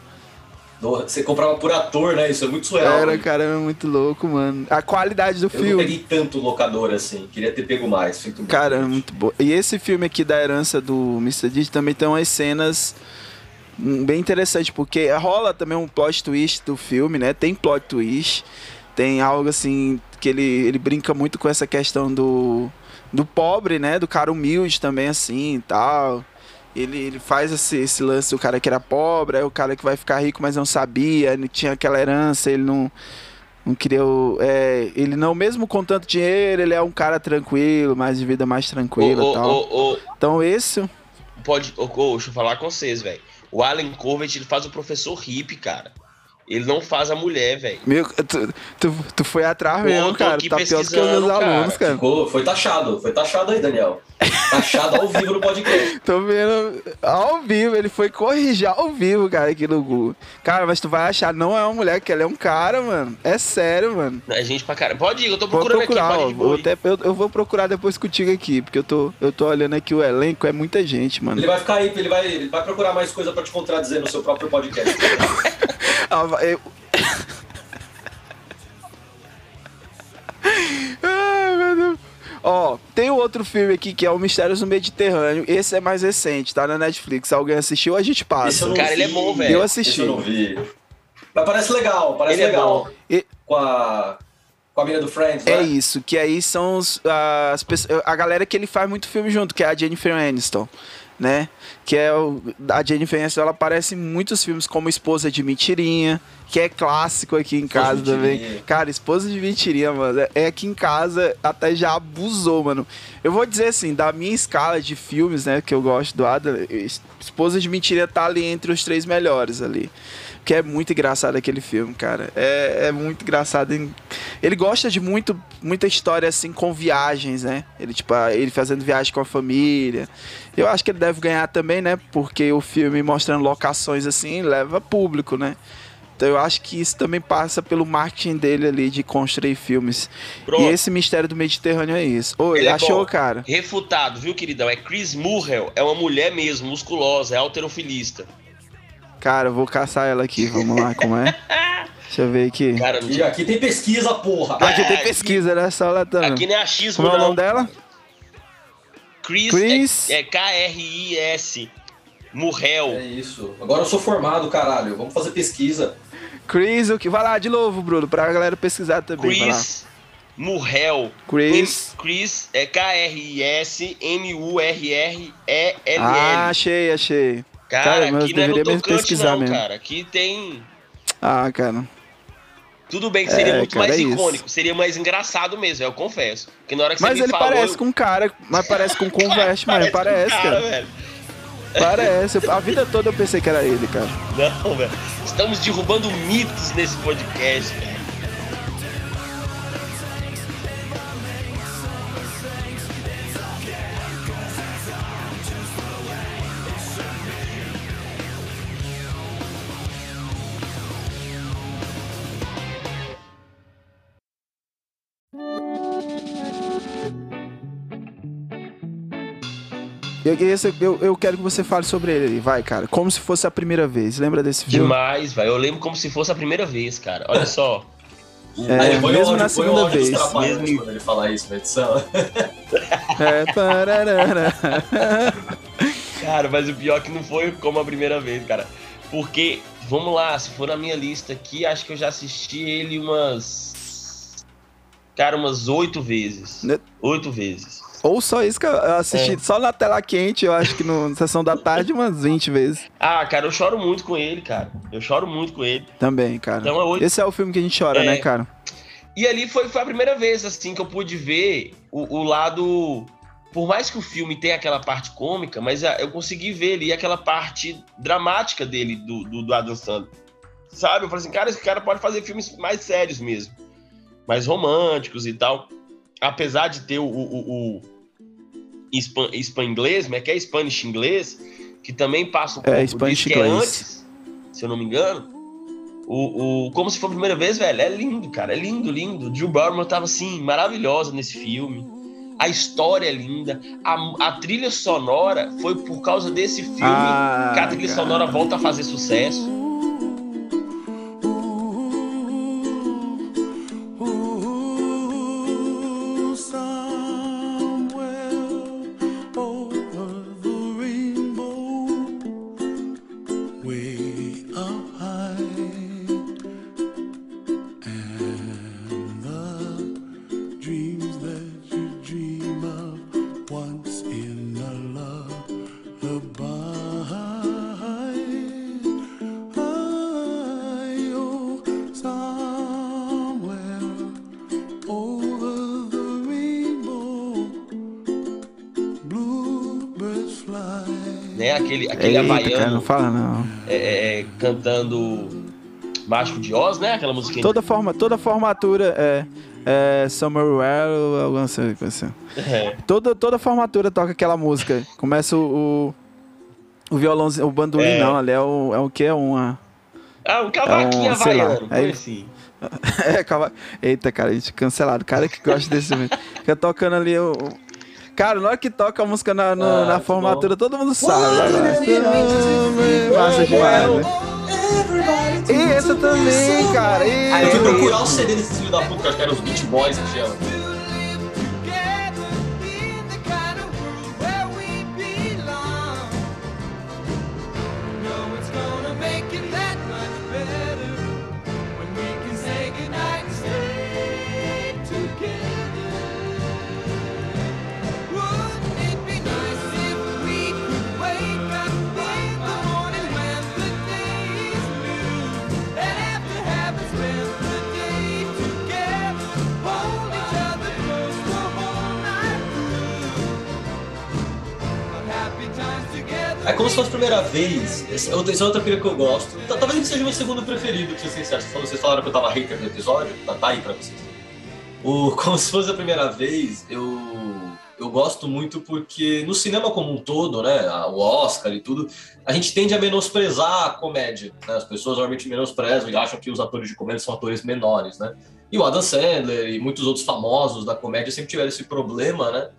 Você comprava por ator, né? Isso é muito surreal. Era, né? cara, era muito louco, mano. A qualidade do Eu não filme. peguei tanto locador assim. Queria ter pego mais. Muito. Cara, é muito boa. E esse filme aqui da herança do Mr. Deed também tem umas cenas bem interessantes, porque rola também um plot twist do filme, né? Tem plot twist, tem algo assim que ele, ele brinca muito com essa questão do, do pobre, né? Do cara humilde também, assim e tal. Ele, ele faz esse, esse lance do cara que era pobre, o cara que vai ficar rico, mas não sabia, não tinha aquela herança, ele não. Não queria. o- É, ele não, mesmo com tanto dinheiro, ele é um cara tranquilo, mais de vida mais tranquila e tal. Então, esse. pode, ô, deixa eu falar com vocês, velho. O Alan Covet, ele faz o professor hippie, cara. Ele não faz a mulher, velho. Meu, tu, tu, tu foi atrás mesmo, cara. aqui Tá pior do que os meus cara. alunos, cara. Ficou, foi taxado. Foi taxado aí, Daniel. Taxado ao vivo no podcast. Tô vendo ao vivo, ele foi corrigir ao vivo, cara, aqui no Google. Cara, mas tu vai achar, não é uma mulher, que ela é um cara, mano. É sério, mano. É gente pra cara. Pode ir, eu tô Vou procurando procurar, aqui, ó, pode ir. vou até- eu, eu vou procurar depois contigo aqui, porque eu tô, eu tô olhando aqui o elenco, é muita gente, mano. Ele vai ficar aí, ele vai, ele vai procurar mais coisa pra te contradizer no seu próprio podcast. Ah, vai- eu- Ai, meu Deus. Ó, tem outro filme aqui que é o Mistérios do Mediterrâneo. Esse é mais recente, tá na Netflix. Alguém assistiu, a gente Esse passa. não Cara, ele é vi. bom, velho. Eu Esse assisti. eu não vi. Mas parece legal, parece Ele é legal. bom. E- Com a. Com a mina do Friends, É né? isso, que aí são os- as a galera que ele faz muito filme junto, que é a Jennifer Aniston, né? Que é o, a Jennifer Aniston, ela aparece em muitos filmes como Esposa de Mentirinha, que é clássico aqui em Esposa casa também. Cara, Esposa de Mentirinha, mano, é aqui em casa até já abusou, mano. Eu vou dizer assim, da minha escala de filmes, né, que eu gosto do Adam, Es- Esposa de Mentirinha tá ali entre os três melhores ali. Que é muito engraçado aquele filme, cara. É, é muito engraçado. Ele gosta de muito, muita história assim com viagens, né? Ele, tipo, ele fazendo viagem com a família. Eu acho que ele deve ganhar também, né? Porque o filme mostrando locações assim leva público, né? Então eu acho que isso também passa pelo marketing dele ali de construir filmes. Pronto. E esse mistério do Mediterrâneo é isso. Oi, Ele é achou, bom. cara? Refutado, viu, queridão? É Chris Murrell, é uma mulher mesmo, musculosa, é alterofilista. Cara, eu vou caçar ela aqui. Vamos lá, como é? Deixa eu ver aqui. Cara, E aqui tem pesquisa, porra. Aqui É, tem pesquisa, né? Só lá também. Aqui não é achismo, Como é o nome dela? Chris, Chris. é, é K-R-I-S. Murrell. É isso. Agora eu sou formado, caralho. Vamos fazer pesquisa. Chris, o que? Vai lá de novo, Bruno, pra galera pesquisar também. Chris Murrell. Chris. Chris é K-R-I-S-M-U-R-R-E-L-L. Ah, achei, achei. Cara, cara, mas aqui não é no tocante, pesquisar não, mesmo. cara. Aqui tem. Ah, cara. Tudo bem que seria É, muito cara, mais é isso. icônico, seria mais engraçado mesmo, eu confesso. Porque na hora que Mas você ele falou. parece eu- com um cara, mas parece com um converte, mas parece, com cara. velho. Parece. A vida toda eu pensei que era ele, cara. Não, velho. Estamos derrubando mitos nesse podcast, velho. E esse- eu, eu quero que você fale sobre ele aí, vai, cara. Como se fosse a primeira vez. Lembra desse filme? Demais, velho. Eu lembro como se fosse a primeira vez, cara. Olha só. É, Aí põe o mesmo áudio- na segunda vez. Mesmo- quando ele falar isso na edição. É, pararara. Cara, mas o pior é que não foi como a primeira vez, cara. Porque, vamos lá, se for na minha lista aqui, acho que eu já assisti ele umas. Cara, umas oito vezes. Né? Oito vezes. Ou só isso que eu assisti É. só na tela quente, eu acho que no na sessão da tarde umas 20 vezes. Ah, cara, eu choro muito com ele, cara. Eu choro muito com ele. Também, cara. Então é oito. Esse é o filme que a gente chora, É. né, cara? E ali foi, foi a primeira vez, assim, que eu pude ver o, o lado. Por mais que o filme tenha aquela parte cômica, mas ah, eu consegui ver ali aquela parte dramática dele, do, do, do Adam Sandler. Sabe? Eu falei assim, cara, esse cara pode fazer filmes mais sérios mesmo. Mais românticos e tal. Apesar de ter o, o, o, o espan, espan inglês, mas que é Spanish inglês, que também passa um É, pouco Spanish disso, que é antes, se eu não me engano. O, o, como se for a primeira vez, velho. É lindo, cara. É lindo, lindo. Jill Barrymore tava, assim, maravilhosa nesse filme. A história é linda. A, a trilha sonora foi por causa desse filme Ah, que a trilha cara. sonora volta a fazer sucesso. Né? Aquele, aquele Eita, cara, havaiano não fala não. é, é, cantando Mágico de Oz, né? Aquela musiquinha. Toda, forma, toda formatura é, é Somewhere, ou alguma coisa assim. É. Toda, toda formatura toca aquela música. Começa o, o, o violãozinho, o bandolim É. não, ali é o, é o que? É uma... Ah, um cavaquinho É um, havaiano. Foi assim. É, cava... Eita, cara, a gente cancelado. Cara que gosta desse filme. Fica tocando ali o... Cara, na hora que toca a música na, no- Ah, na muito formatura, todo mundo sabe. né? Massa demais, né? E essa também, cara. E... Aí eu fui procurar o CD desse filho da puta, que acho que era os Beach Boys que chama. Como se fosse a primeira vez. Esse é outra pilha que eu gosto. Talvez ele seja o meu segundo preferido, pra ser sincero. Vocês falaram- que eu tava hater no episódio, tá, tá aí pra vocês. O, como se fosse a primeira vez, eu. eu gosto muito porque no cinema como um todo, né, o Oscar e tudo, a gente tende a menosprezar a comédia. né? As pessoas normalmente menosprezam e acham que os atores de comédia são atores menores, né? E o Adam Sandler e muitos outros famosos da comédia sempre tiveram esse problema, né?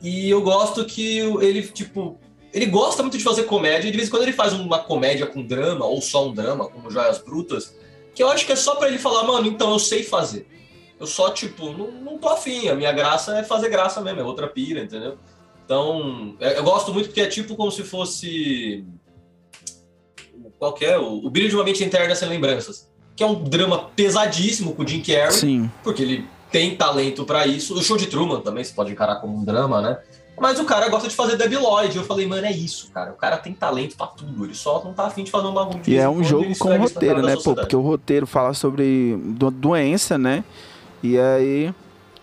E eu gosto que ele, tipo, ele gosta muito de fazer comédia, e de vez em quando ele faz uma comédia com drama, ou só um drama, como Joias Brutas, que eu acho que é só pra ele falar, mano, então eu sei fazer. Eu só, tipo, não, não tô afim, a minha graça é fazer graça mesmo, é outra pira, entendeu? Então, eu eu gosto muito porque é tipo como se fosse. Qual que é? O, o Brilho de uma Mente Interna Sem Lembranças. Que é um drama pesadíssimo com o Jim Carrey Sim. porque ele tem talento pra isso. O show de Truman também se pode encarar como um drama, né? Mas o cara gosta de fazer Debbie Lloyd. Eu falei, mano, é isso, cara. O cara tem talento pra tudo. Ele só não tá afim de fazer um bagulho. de E é um jogo com roteiro, né, pô? Porque o roteiro fala sobre do- doença, né? E aí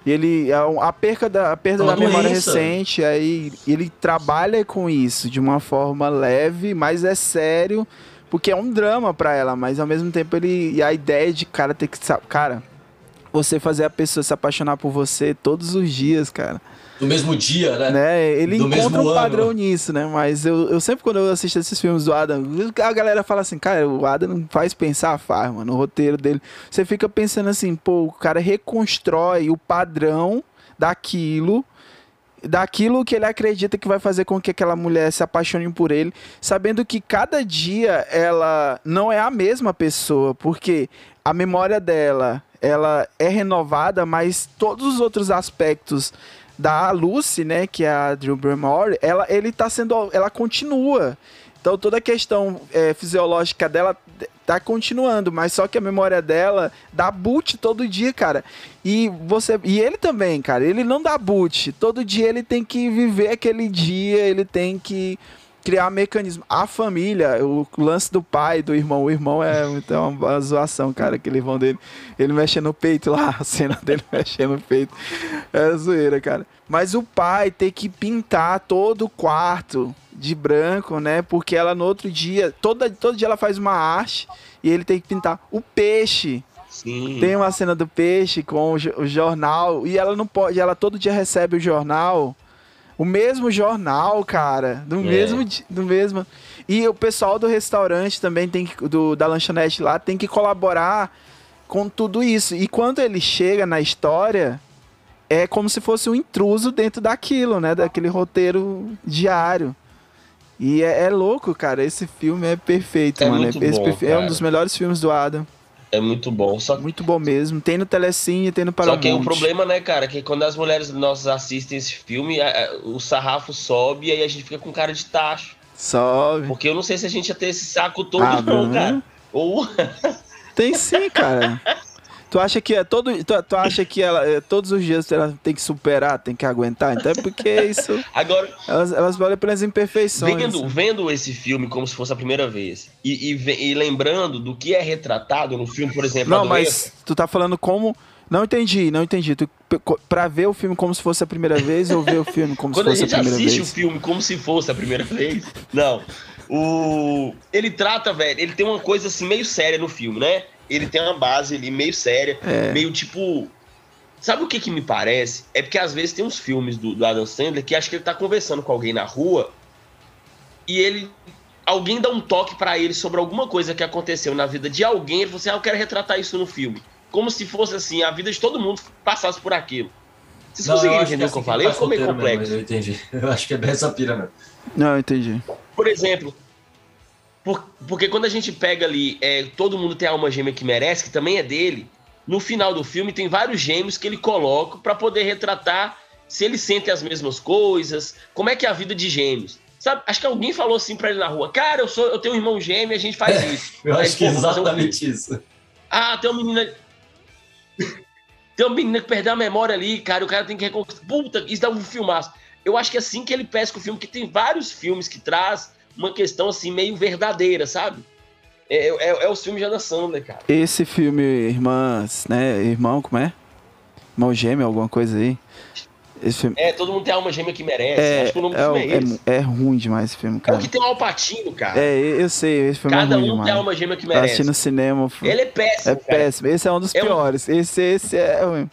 ele a, a perca da a perda É uma da memória doença. recente, aí ele trabalha com isso de uma forma leve, mas é sério, porque é um drama pra ela, mas ao mesmo tempo ele e a ideia de cara ter que cara, você fazer a pessoa se apaixonar por você todos os dias, cara No mesmo dia, né? né? Ele Do encontra um ano. padrão nisso, né? Mas eu, eu sempre, quando eu assisto esses filmes do Adam, a galera fala assim, cara, o Adam faz pensar, faz, mano. O roteiro dele. Você fica pensando assim, pô, o cara reconstrói o padrão daquilo. Daquilo que ele acredita que vai fazer com que aquela mulher se apaixone por ele, sabendo que cada dia ela não é a mesma pessoa, porque a memória dela ela é renovada, mas todos os outros aspectos da Lucy, né, que é a Drew Barrymore, ela, ele tá sendo, ela continua. Então toda a questão é, fisiológica dela tá continuando, mas só que a memória dela dá boot todo dia, cara. E você e ele também, cara, ele não dá boot. Todo dia ele tem que viver aquele dia, ele tem que criar mecanismo. A família, o lance do pai, do irmão, o irmão é então uma zoação, cara, aquele irmão dele, ele mexe no peito lá, a cena dele mexendo no peito. É zoeira, cara. Mas o pai tem que pintar todo o quarto de branco, né? Porque ela no outro dia, toda, todo dia ela faz uma arte e ele tem que pintar o peixe. Sim. Tem uma cena do peixe com o jornal e ela não pode, ela todo dia recebe o jornal, o mesmo jornal, cara, do É. mesmo, do mesmo. E o pessoal do restaurante também tem que, do, da lanchonete lá tem que colaborar com tudo isso. E quando ele chega na história, é como se fosse um intruso dentro daquilo, né, daquele roteiro diário. E é, é louco, cara. Esse filme é perfeito, É mano. bom, perfe- é um dos melhores filmes do Adam. É muito bom. Só, Muito bom mesmo. Tem no Telecine, tem no só Paramount. que aí o problema, né, cara, que quando as mulheres nossas assistem esse filme, o sarrafo sobe e aí a gente fica com cara de tacho. Sobe. Porque eu não sei se a gente ia ter esse saco todo, Ah, não, cara. Ou Tem sim, cara. tu acha que é todo, tu, tu acha que ela é, todos os dias ela tem que superar, tem que aguentar? Então é porque isso agora, elas, elas olham pelas imperfeições. vendo, vendo esse filme como se fosse a primeira vez e, e e lembrando do que é retratado no filme, por exemplo, Não, mas tu tá falando como não entendi, não entendi. Tu, pra ver o filme como se fosse a primeira vez ou ver o filme como Quando a se fosse a, gente primeira assiste vez? o filme como se fosse a primeira vez, não. O ele trata, velho, ele tem uma coisa assim meio séria no filme, né? Ele tem uma base ali meio séria, É. meio tipo Sabe o que que me parece? É porque às vezes tem uns filmes do, do Adam Sandler que acho que ele tá conversando com alguém na rua e ele alguém dá um toque pra ele sobre alguma coisa que aconteceu na vida de alguém, ele falou assim: "Ah, eu quero retratar isso no filme". Como se fosse assim, a vida de todo mundo passasse por aquilo. Vocês Não, conseguiram eu entender o é que eu falei? Ficou meio roteiro mesmo, complexo? eu entendi. Eu acho que é bem essa pira mesmo. Não, entendi. Por exemplo, por- porque quando a gente pega ali, é, todo mundo tem a alma gêmea que merece, que também é dele, no final do filme tem vários gêmeos que ele coloca pra poder retratar se eles sentem as mesmas coisas, como é que é a vida de gêmeos. Sabe, acho que alguém falou assim pra ele na rua, cara, eu sou, eu tenho um irmão gêmeo e a gente faz isso. Eu Aí, acho que é um exatamente isso. Ah, tem uma menina. tem uma menina que perdeu a memória ali, cara. O cara tem que reconquistar. Puta, isso dá um filmaço. Eu acho que é assim que ele pesca o filme, que tem vários filmes que traz uma questão assim, meio verdadeira, sabe? É, é, é os filmes de Adam Sandler, cara. Esse filme, Irmãs, né? Irmão, como é? Irmão gêmeo, alguma coisa aí. Esse filme. É, todo mundo tem alma gêmea que merece. É, acho que o nome do é, filme é, é, esse. é ruim demais esse filme, É o cara. que tem o Alpatino, cara. É, eu sei, esse filme Cada é ruim um tem demais. alma gêmea que assisti merece. no cinema. Ele é péssimo, É cara. péssimo. Esse é um dos É um- piores. Esse, esse é ruim.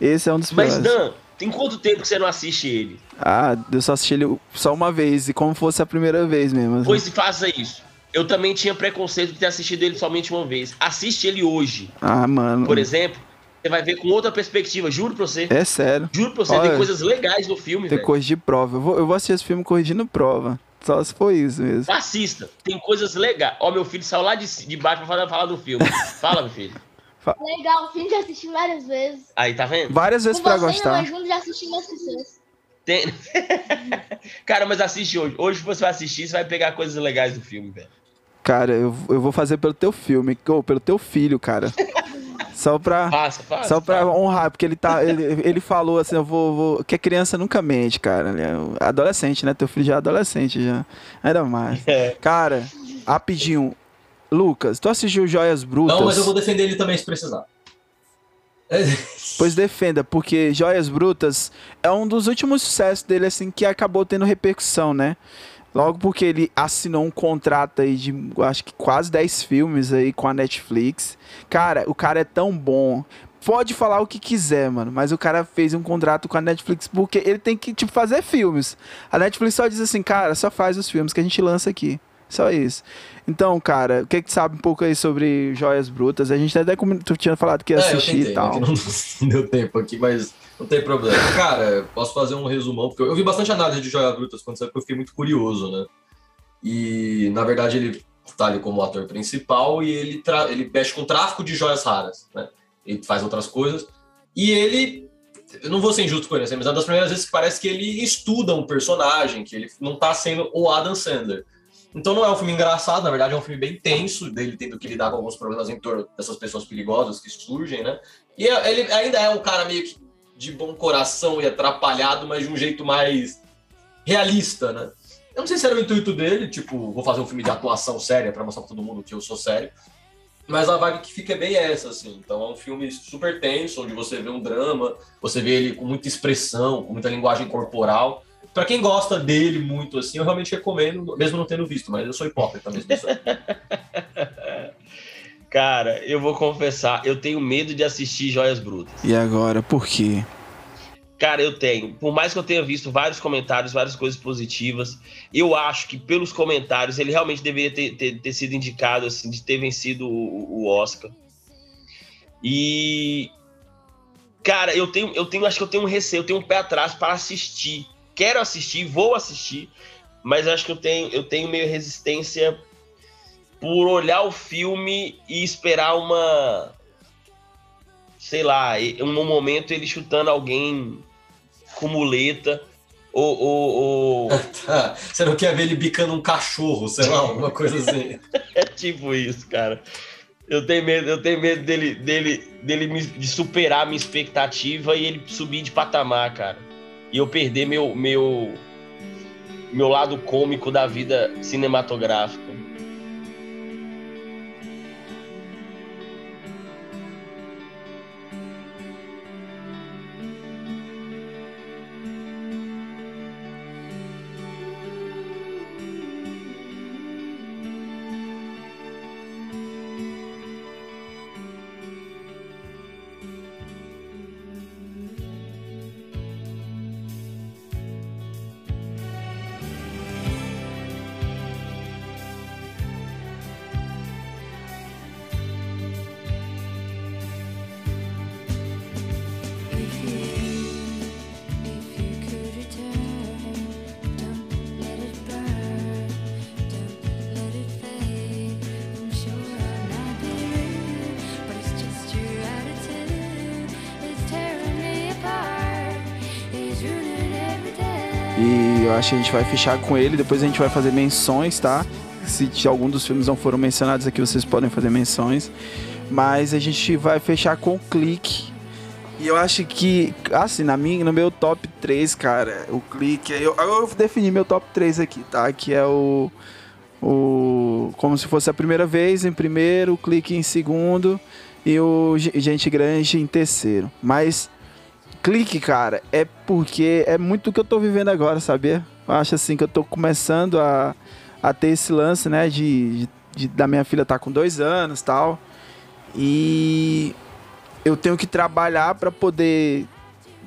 Esse é um dos Mas, piores. Dan, Tem quanto tempo que você não assiste ele? Ah, eu só assisti ele só uma vez, e como fosse a primeira vez mesmo. assim. Pois faça isso. Eu também tinha preconceito de ter assistido ele somente uma vez. Assiste ele hoje, Ah, mano. por exemplo. Você vai ver com outra perspectiva, juro pra você. É sério. Juro pra você, Olha, tem coisas legais no filme, Tem velho. corrigir prova. Eu vou, eu vou assistir esse filme corrigindo prova. Só se for isso mesmo. Assista, tem coisas legais. Ó, meu filho saiu lá de, de baixo pra falar, falar do filme. Fala, meu filho. Legal, o filme já assisti várias vezes. Aí, tá vendo? Várias vezes Com pra você, gostar. Mas junto já assisti que vocês. Tem... Cara, mas assiste hoje. Hoje você vai assistir, você vai pegar coisas legais do filme, velho. Cara, eu, eu vou fazer pelo teu filme, ou pelo teu filho, cara. Só pra. Faça, faça. Só pra faça. honrar, porque ele tá. Ele, ele falou assim, eu vou, vou. Que a criança nunca mente, cara. Ele é adolescente, né? Teu filho já é adolescente já. Ainda mais. É. Cara, rapidinho. Lucas, tu assistiu Joias Brutas? Não, mas eu vou defender ele também se precisar. Pois defenda, porque Joias Brutas é um dos últimos sucessos dele, assim, que acabou tendo repercussão, né? Logo porque ele assinou um contrato aí de, acho que quase 10 filmes aí com a Netflix. Cara, o cara é tão bom. Pode falar o que quiser, mano, mas o cara fez um contrato com a Netflix porque ele tem que, tipo, fazer filmes. A Netflix só diz assim, cara, só faz os filmes que a gente lança aqui. Só isso. Então, cara, o que que tu sabe um pouco aí sobre Joias Brutas? A gente até como tu tinha falado que ia É, assistir tentei, e tal. né, não, não deu tempo aqui, mas não tem problema. Cara, posso fazer um resumão, porque eu, eu vi bastante análise de Joia Brutas quando saiu, porque eu fiquei muito curioso, né? E, na verdade, ele tá ali como ator principal e ele, ele mexe com tráfico de joias raras, né? Ele faz outras coisas. E ele, eu não vou ser injusto com ele, assim, mas é uma das primeiras vezes que parece que ele estuda um personagem, que ele não tá sendo o Adam Sandler. Então não é um filme engraçado, na verdade é um filme bem tenso, dele tendo que lidar com alguns problemas em torno dessas pessoas perigosas que surgem, né? E é- ele ainda é um cara meio que de bom coração e atrapalhado, mas de um jeito mais realista, né? Eu não sei se era o intuito dele, tipo, vou fazer um filme de atuação séria pra mostrar pra todo mundo que eu sou sério. Mas a vibe que fica é bem essa, assim. Então é um filme super tenso, onde você vê um drama, você vê ele com muita expressão, com muita linguagem corporal. Pra quem gosta dele muito, assim, eu realmente recomendo, mesmo não tendo visto, mas eu sou hipócrita mesmo. Cara, eu vou confessar, eu tenho medo de assistir Joias Brutas. E agora, por quê? Cara, eu tenho. Por mais que eu tenha visto vários comentários, várias coisas positivas, eu acho que pelos comentários ele realmente deveria ter, ter, ter sido indicado, assim, de ter vencido o, o Oscar. E. Cara, eu tenho, eu tenho, acho que eu tenho um receio, eu tenho um pé atrás para assistir. Quero assistir, vou assistir, mas acho que eu tenho, eu tenho meio resistência por olhar o filme e esperar uma, sei lá, um momento ele chutando alguém com muleta, ou, ou, ou Tá, Você não quer ver ele bicando um cachorro, sei lá, alguma coisa assim. é tipo isso, cara. Eu tenho medo, eu tenho medo dele, dele, dele me- de superar a minha expectativa e ele subir de patamar, cara. E eu perder meu, meu, meu lado cômico da vida cinematográfica. E eu acho que a gente vai fechar com ele, depois a gente vai fazer menções, tá? Se algum dos filmes não foram mencionados aqui, vocês podem fazer menções. Mas a gente vai fechar com o clique. E eu acho que, assim, na minha, no meu top 3, cara, o clique. Eu, eu defini meu top 3 aqui, tá? Que é o. O. Como se fosse a primeira vez em primeiro, clique em segundo e o Ge- Gente Grande em terceiro. Mas clique, cara, é porque é muito o que eu tô vivendo agora, sabia? Eu acho assim que eu tô começando a, a ter esse lance, né, de, de- de- da minha filha tá com dois anos tal. E eu tenho que trabalhar para poder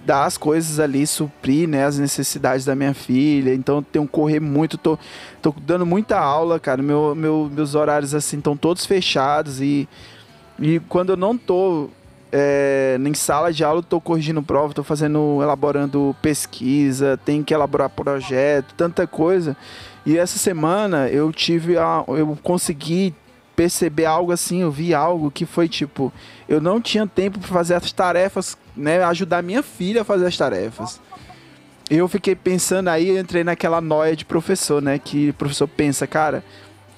dar as coisas ali, suprir, né, as necessidades da minha filha. Então tenho que correr muito, tô, tô dando muita aula, cara. Meu, meu, meus horários assim estão todos fechados e, e quando eu não tô é, em sala de aula, tô corrigindo prova, tô fazendo, elaborando pesquisa, tenho que elaborar projeto, tanta coisa. E essa semana eu tive a, eu consegui perceber algo assim, eu vi algo que foi tipo, eu não tinha tempo para fazer as tarefas, né, ajudar minha filha a fazer as tarefas. Eu fiquei pensando aí, entrei naquela noia de professor, né, que o professor pensa, cara,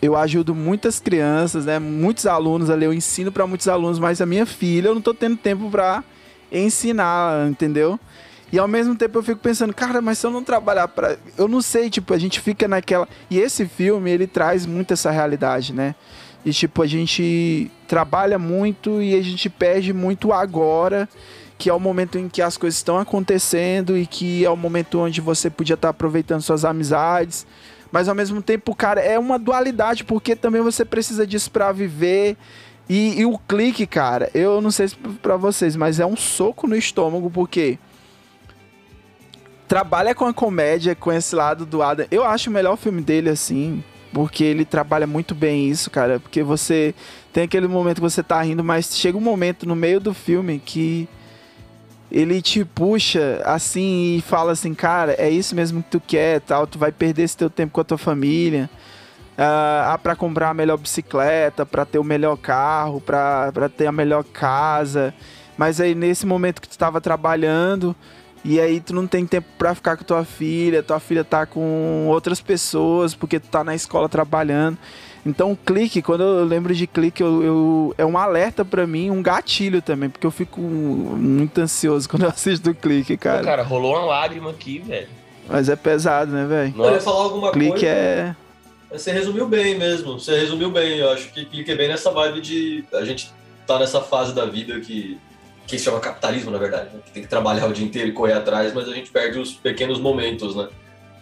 eu ajudo muitas crianças, né, muitos alunos ali, eu ensino para muitos alunos, mas a minha filha eu não tô tendo tempo para ensinar, entendeu? E ao mesmo tempo eu fico pensando, cara, mas se eu não trabalhar para, eu não sei, tipo, a gente fica naquela. E esse filme, ele traz muito essa realidade, né? E tipo, a gente trabalha muito e a gente perde muito agora, que é o momento em que as coisas estão acontecendo e que é o momento onde você podia estar aproveitando suas amizades. Mas ao mesmo tempo, cara, é uma dualidade, porque também você precisa disso pra viver. E, e o clique, cara, eu não sei se pra vocês, mas é um soco no estômago, porque trabalha com a comédia, com esse lado do Adam. Eu acho o melhor filme dele, assim, porque ele trabalha muito bem isso, cara. Porque você tem aquele momento que você tá rindo, mas chega um momento no meio do filme que ele te puxa assim e fala assim, cara, é isso mesmo que tu quer, tal, tu vai perder esse teu tempo com a tua família. Ah, para comprar a melhor bicicleta, para ter o melhor carro, para ter a melhor casa. Mas aí nesse momento que tu estava trabalhando, e aí tu não tem tempo pra ficar com tua filha, tua filha tá com outras pessoas, porque tu tá na escola trabalhando. Então, clique, quando eu lembro de clique, eu, eu- é um alerta pra mim, um gatilho também, porque eu fico muito ansioso quando eu assisto o clique, Pô, cara. cara, rolou uma lágrima aqui, velho. Mas é pesado, né, velho? Eu ia falar alguma Clique coisa. é. mas Você resumiu bem mesmo. Você resumiu bem. Eu acho que clique bem nessa vibe de. A gente tá nessa fase da vida que. Que se chama capitalismo, na verdade. né? Que tem que trabalhar o dia inteiro e correr atrás, mas a gente perde os pequenos momentos, né?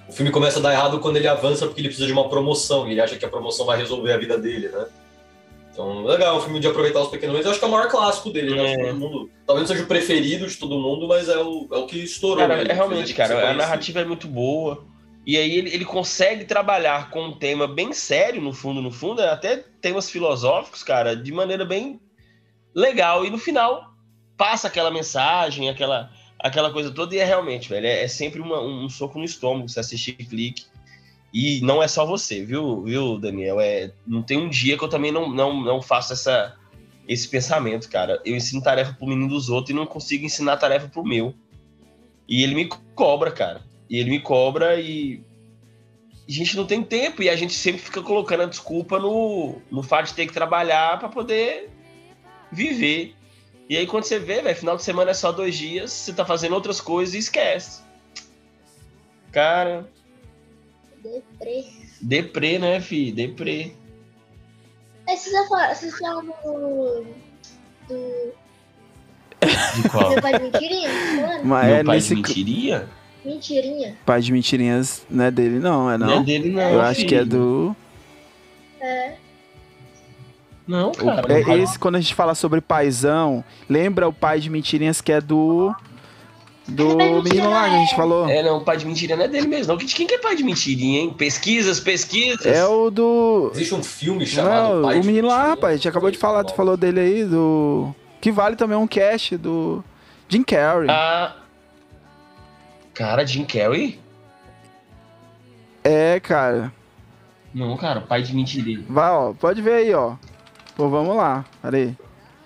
O filme começa a dar errado quando ele avança porque ele precisa de uma promoção e ele acha que a promoção vai resolver a vida dele, né? Então, legal, um filme de aproveitar os pequenos momentos. Eu acho que é o maior clássico dele, né? É. todo mundo, talvez não seja o preferido de todo mundo, mas é o, é o que estourou. Cara, né? é realmente, cara, a narrativa é muito boa. E aí ele, ele consegue trabalhar com um tema bem sério, no fundo, no fundo, é até temas filosóficos, cara, de maneira bem legal. E no final passa aquela mensagem, aquela, aquela coisa toda, e é realmente, velho, é, é sempre uma- um, soco no estômago você assistir clique. E não é só você, viu, viu, Daniel? É, não tem um dia que eu também não, não, não faço essa, esse pensamento, cara. Eu ensino tarefa pro menino dos outros e não consigo ensinar tarefa pro meu. E ele me cobra, cara. E ele me cobra e. A gente não tem tempo e a gente sempre fica colocando a desculpa no, no fato de ter que trabalhar pra poder viver. E aí quando você vê, velho, final de semana é só dois dias, você tá fazendo outras coisas e esquece. Cara, Deprê. deprê, né, fi? Deprê. Aí vocês já falaram, vocês falam do. do. De qual? Meu pai de mentirinha? Mas Meu é pai nesse de mentiria? mentirinha. pai de mentirinhas, não é dele, não, é Não, não? é dele, não. Eu acho que é filho. do. Não, cara. É esse, quando a gente fala sobre paizão, lembra o pai de mentirinhas que é do. Do de menino lá que a gente falou. É, não, pai de mentirinha não é dele mesmo, não. De quem que é pai de mentirinha, hein? Pesquisas, pesquisas. É o do. Existe um filme chamado Não, Pai o de menino lá, Mentirinha. rapaz, a gente acabou de falar, tu falou dele aí, do. Que vale também um cast do. Jim Carrey. Ah. Cara, Jim Carrey? É, cara. Não, cara, pai de mentirinha. Vai, ó, pode ver aí, ó. Pô, vamos lá, peraí.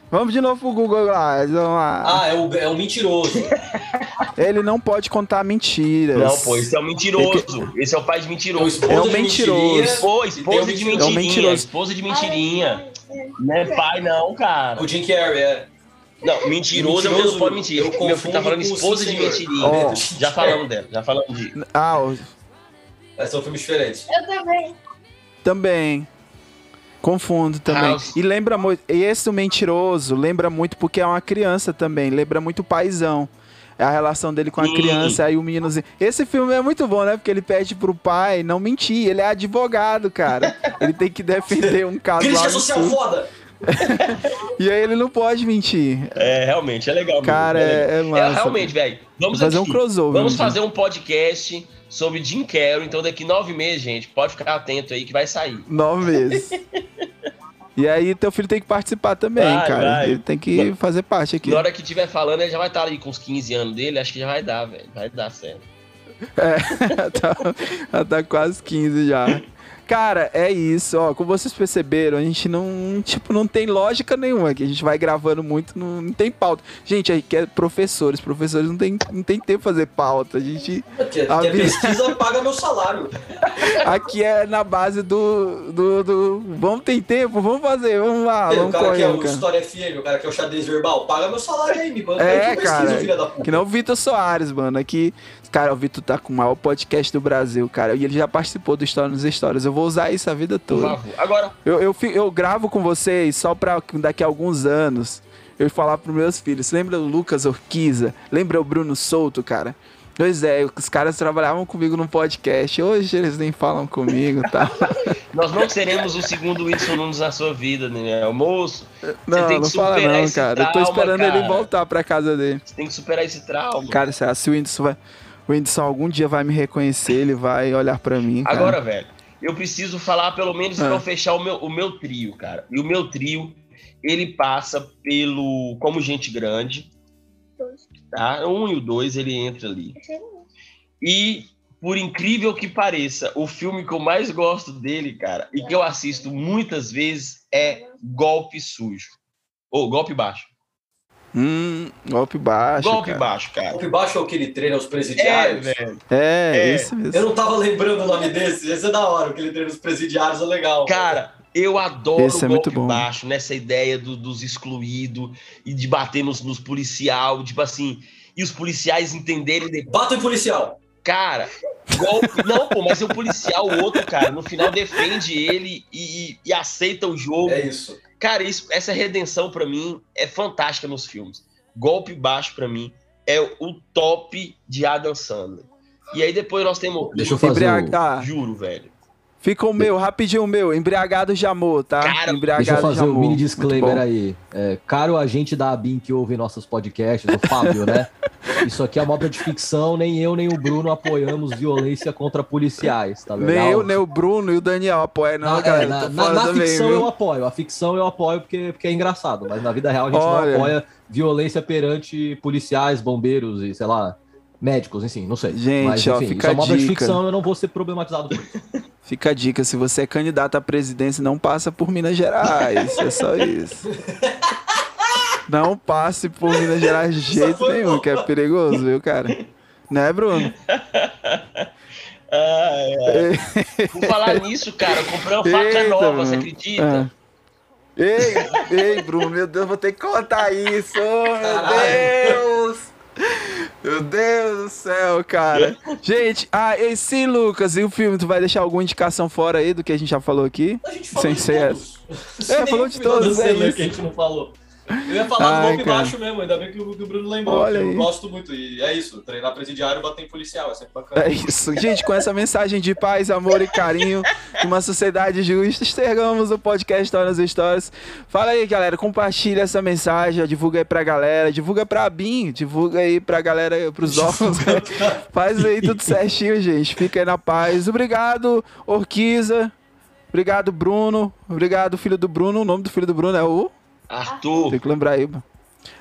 Vamos de novo pro Google lá, vamos lá. Ah, é o, é o mentiroso. Ele não pode contar mentiras. Não, pô, esse é o mentiroso. Esse é o pai de É o mentiroso. É um de mentiroso. mentirinha. Pô, esposa de É um mentirinha. mentiroso. Esposa de mentirinha. Não é pai, não, cara. O Jim Carrey, é. Não, mentiroso, é o não pode mentir. eu Meu filho tá falando o esposa de mentirinha. Ó. Já falamos dela, já falamos de. Ah, ó, É, são filmes diferentes. Eu também. também. Confundo também. House. E lembra muito. E esse o mentiroso lembra muito porque é uma criança também. Lembra muito o paizão. É a relação dele com a Sim. criança, aí o meninozinho. Esse filme é muito bom, né? Porque ele pede pro pai não mentir. Ele é advogado, cara. ele tem que defender um caso Crítica social foda! E aí ele não pode mentir. É, realmente, é legal. mesmo, Cara, é, legal. é, é massa. realmente, velho. Vamos fazer um aqui. crossover. Vamos um fazer um podcast sobre Jim Carrey. Então, daqui nove meses, gente, pode ficar atento aí que vai sair. Nove meses. E aí teu filho tem que participar também, Vai, cara. vai. Ele tem que fazer parte aqui. Na hora que tiver falando, ele já vai estar ali com os 15 anos dele. Acho que já vai dar, velho. Vai dar certo. tá, já tá quase 15 já. Cara, é isso, ó. Como vocês perceberam, a gente não, tipo, não tem lógica nenhuma aqui. A gente vai gravando muito, não, não tem pauta. Gente, aí que é professores. Professores não tem, não tem tempo pra fazer pauta. A gente. Quer, A quer pesquisa, paga meu salário. Aqui é na base do. do, do vamos ter tempo, vamos fazer, vamos lá, o vamos cara que é correr, o cara. História FM, o cara que é o xadrez verbal, paga meu salário aí, me banca É, que pesquisa, cara, filha da puta. Que não o Vitor Soares, mano. Aqui, cara, o Vitor tá com o maior podcast do Brasil, cara. E ele já participou do História nos Stories. Eu vou usar isso a vida toda. Agora, Eu, eu, eu gravo com vocês só pra daqui a alguns anos eu falar pros meus filhos. Lembra o Lucas Orquiza? Lembra o Bruno Souto, cara? Pois é, os caras trabalhavam comigo no podcast. Hoje eles nem falam comigo, tá? nós não seremos o segundo Whindersson Nunes na sua vida, né? Moço, Não, não fala não, cara. eu tô trauma, esperando ele cara. voltar pra casa dele. você tem que superar esse trauma. Cara, será se o Whindersson vai. O Whindersson algum dia vai me reconhecer, ele vai olhar pra mim. Cara. Agora, velho, eu preciso falar pelo menos Ah. pra eu fechar o meu, o meu trio, cara. E o meu trio, ele passa pelo Como Gente Grande, tá? Um e o dois, ele entra ali. E, por incrível que pareça, o filme que eu mais gosto dele, cara, e que eu assisto muitas vezes é Golpe Sujo. Ou Golpe Baixo. Hum, golpe baixo. golpe cara. Baixo, cara. O baixo é o que ele treina os É, presidiários. velho. É, É. isso mesmo. Eu não tava lembrando o nome desse, esse é da hora, o que ele treina os presidiários é legal. Cara, eu adoro Esse é o golpe bom. baixo, nessa ideia do- dos excluídos e de bater nos, nos policial, tipo assim, e os policiais entenderem depois. Bata em policial. Cara, golpe. Não, pô, mas é o policial, o outro, cara, no final defende ele e, e- e aceita o jogo. É isso. Cara, isso, essa redenção pra mim é fantástica nos filmes. Golpe baixo pra mim é o top de Adam Sandler. E aí depois nós temos. Deixa eu fazer o... Ah, Juro, velho. Fica o meu, rapidinho o meu. Embriagado de amor, tá? Cara, Embriagado Deixa eu fazer de um amor. mini disclaimer aí. É, caro agente da ABIN que ouve nossos podcasts, o Fábio, né? Isso aqui é uma obra de ficção, nem eu nem o Bruno apoiamos violência contra policiais, tá legal? Nem eu, nem o Bruno e o Daniel apoiam, não, Na, é, galera. na, na- na também, ficção viu? eu apoio, a ficção eu apoio porque, porque é engraçado, mas na vida real a gente Olha. não apoia violência perante policiais, bombeiros e, sei lá, médicos, enfim, não sei. Gente, mas, ó, enfim, fica isso é uma obra de ficção, eu não vou ser problematizado por isso. Fica a dica, se você é candidato à presidência, não passa por Minas Gerais. É só isso. Não passe por Minas Gerais de jeito nenhum, que é perigoso, viu, cara? Né, Bruno? Ai, ai. Por falar nisso, cara, eu comprei uma faca Eita, nova, mano. você acredita? Ah. Ei, ei, Bruno, meu Deus, vou ter que contar isso. Oh, meu Caralho. Deus! Meu Deus do céu, cara. Gente, ah, esse Lucas, e o filme, tu vai deixar alguma indicação fora aí do que a gente já falou aqui? A gente falou Sem de ser todos. É, falou de todos, é isso. que a gente não falou. Eu ia falar Ai, do golpe cara. baixo mesmo, ainda bem que o, que o Bruno lembrou. Olha eu aí. gosto muito. E é isso, treinar presidiário bater em policial, é sempre bacana. É isso. Gente, com essa mensagem de paz, amor e carinho de uma sociedade justa, enxergamos o podcast Histórias e Histórias. Fala aí, galera, compartilha essa mensagem, divulga aí pra galera, divulga pra BIM, divulga aí pra galera, pros órgãos. Faz aí tudo certinho, gente. Fica aí na paz. Obrigado, Orquiza. Obrigado, Bruno. Obrigado, filho do Bruno. O nome do filho do Bruno é o... Arthur, Tem que lembrar aí, mano.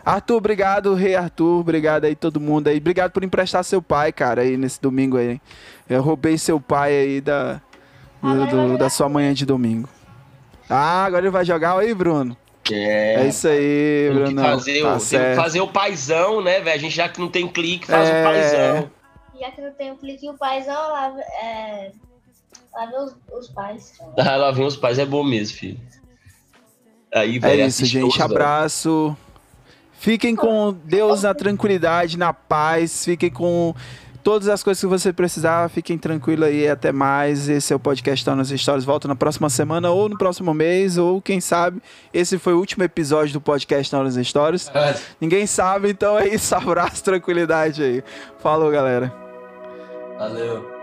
Arthur, obrigado, Rei Arthur, obrigado aí todo mundo aí. Obrigado por emprestar seu pai, cara, aí nesse domingo aí. Eu roubei seu pai aí da, do- do- da sua manhã de domingo. Ah, agora ele vai jogar aí, Bruno. é. É, isso aí, Tem que, Bruno. fazer, o, tá tem que fazer o paizão, né, velho? A gente já que não tem clique, faz É. o paizão. Já que não tem o clique e o paizão, lá, é, lá vê os, os pais. Ah, lá vem os pais, é bom mesmo, filho. Aí, É isso, gente. velho. Abraço. Fiquem com Deus na tranquilidade, na paz. Fiquem com todas as coisas que você precisar. Fiquem tranquilos aí. Até mais. Esse é o podcast Tá nas Histórias. Volta na próxima semana ou no próximo mês. Ou quem sabe, esse foi o último episódio do podcast Tá nas Histórias. Caralho. Ninguém sabe, então é isso. Abraço, tranquilidade aí. Falou, galera. Valeu.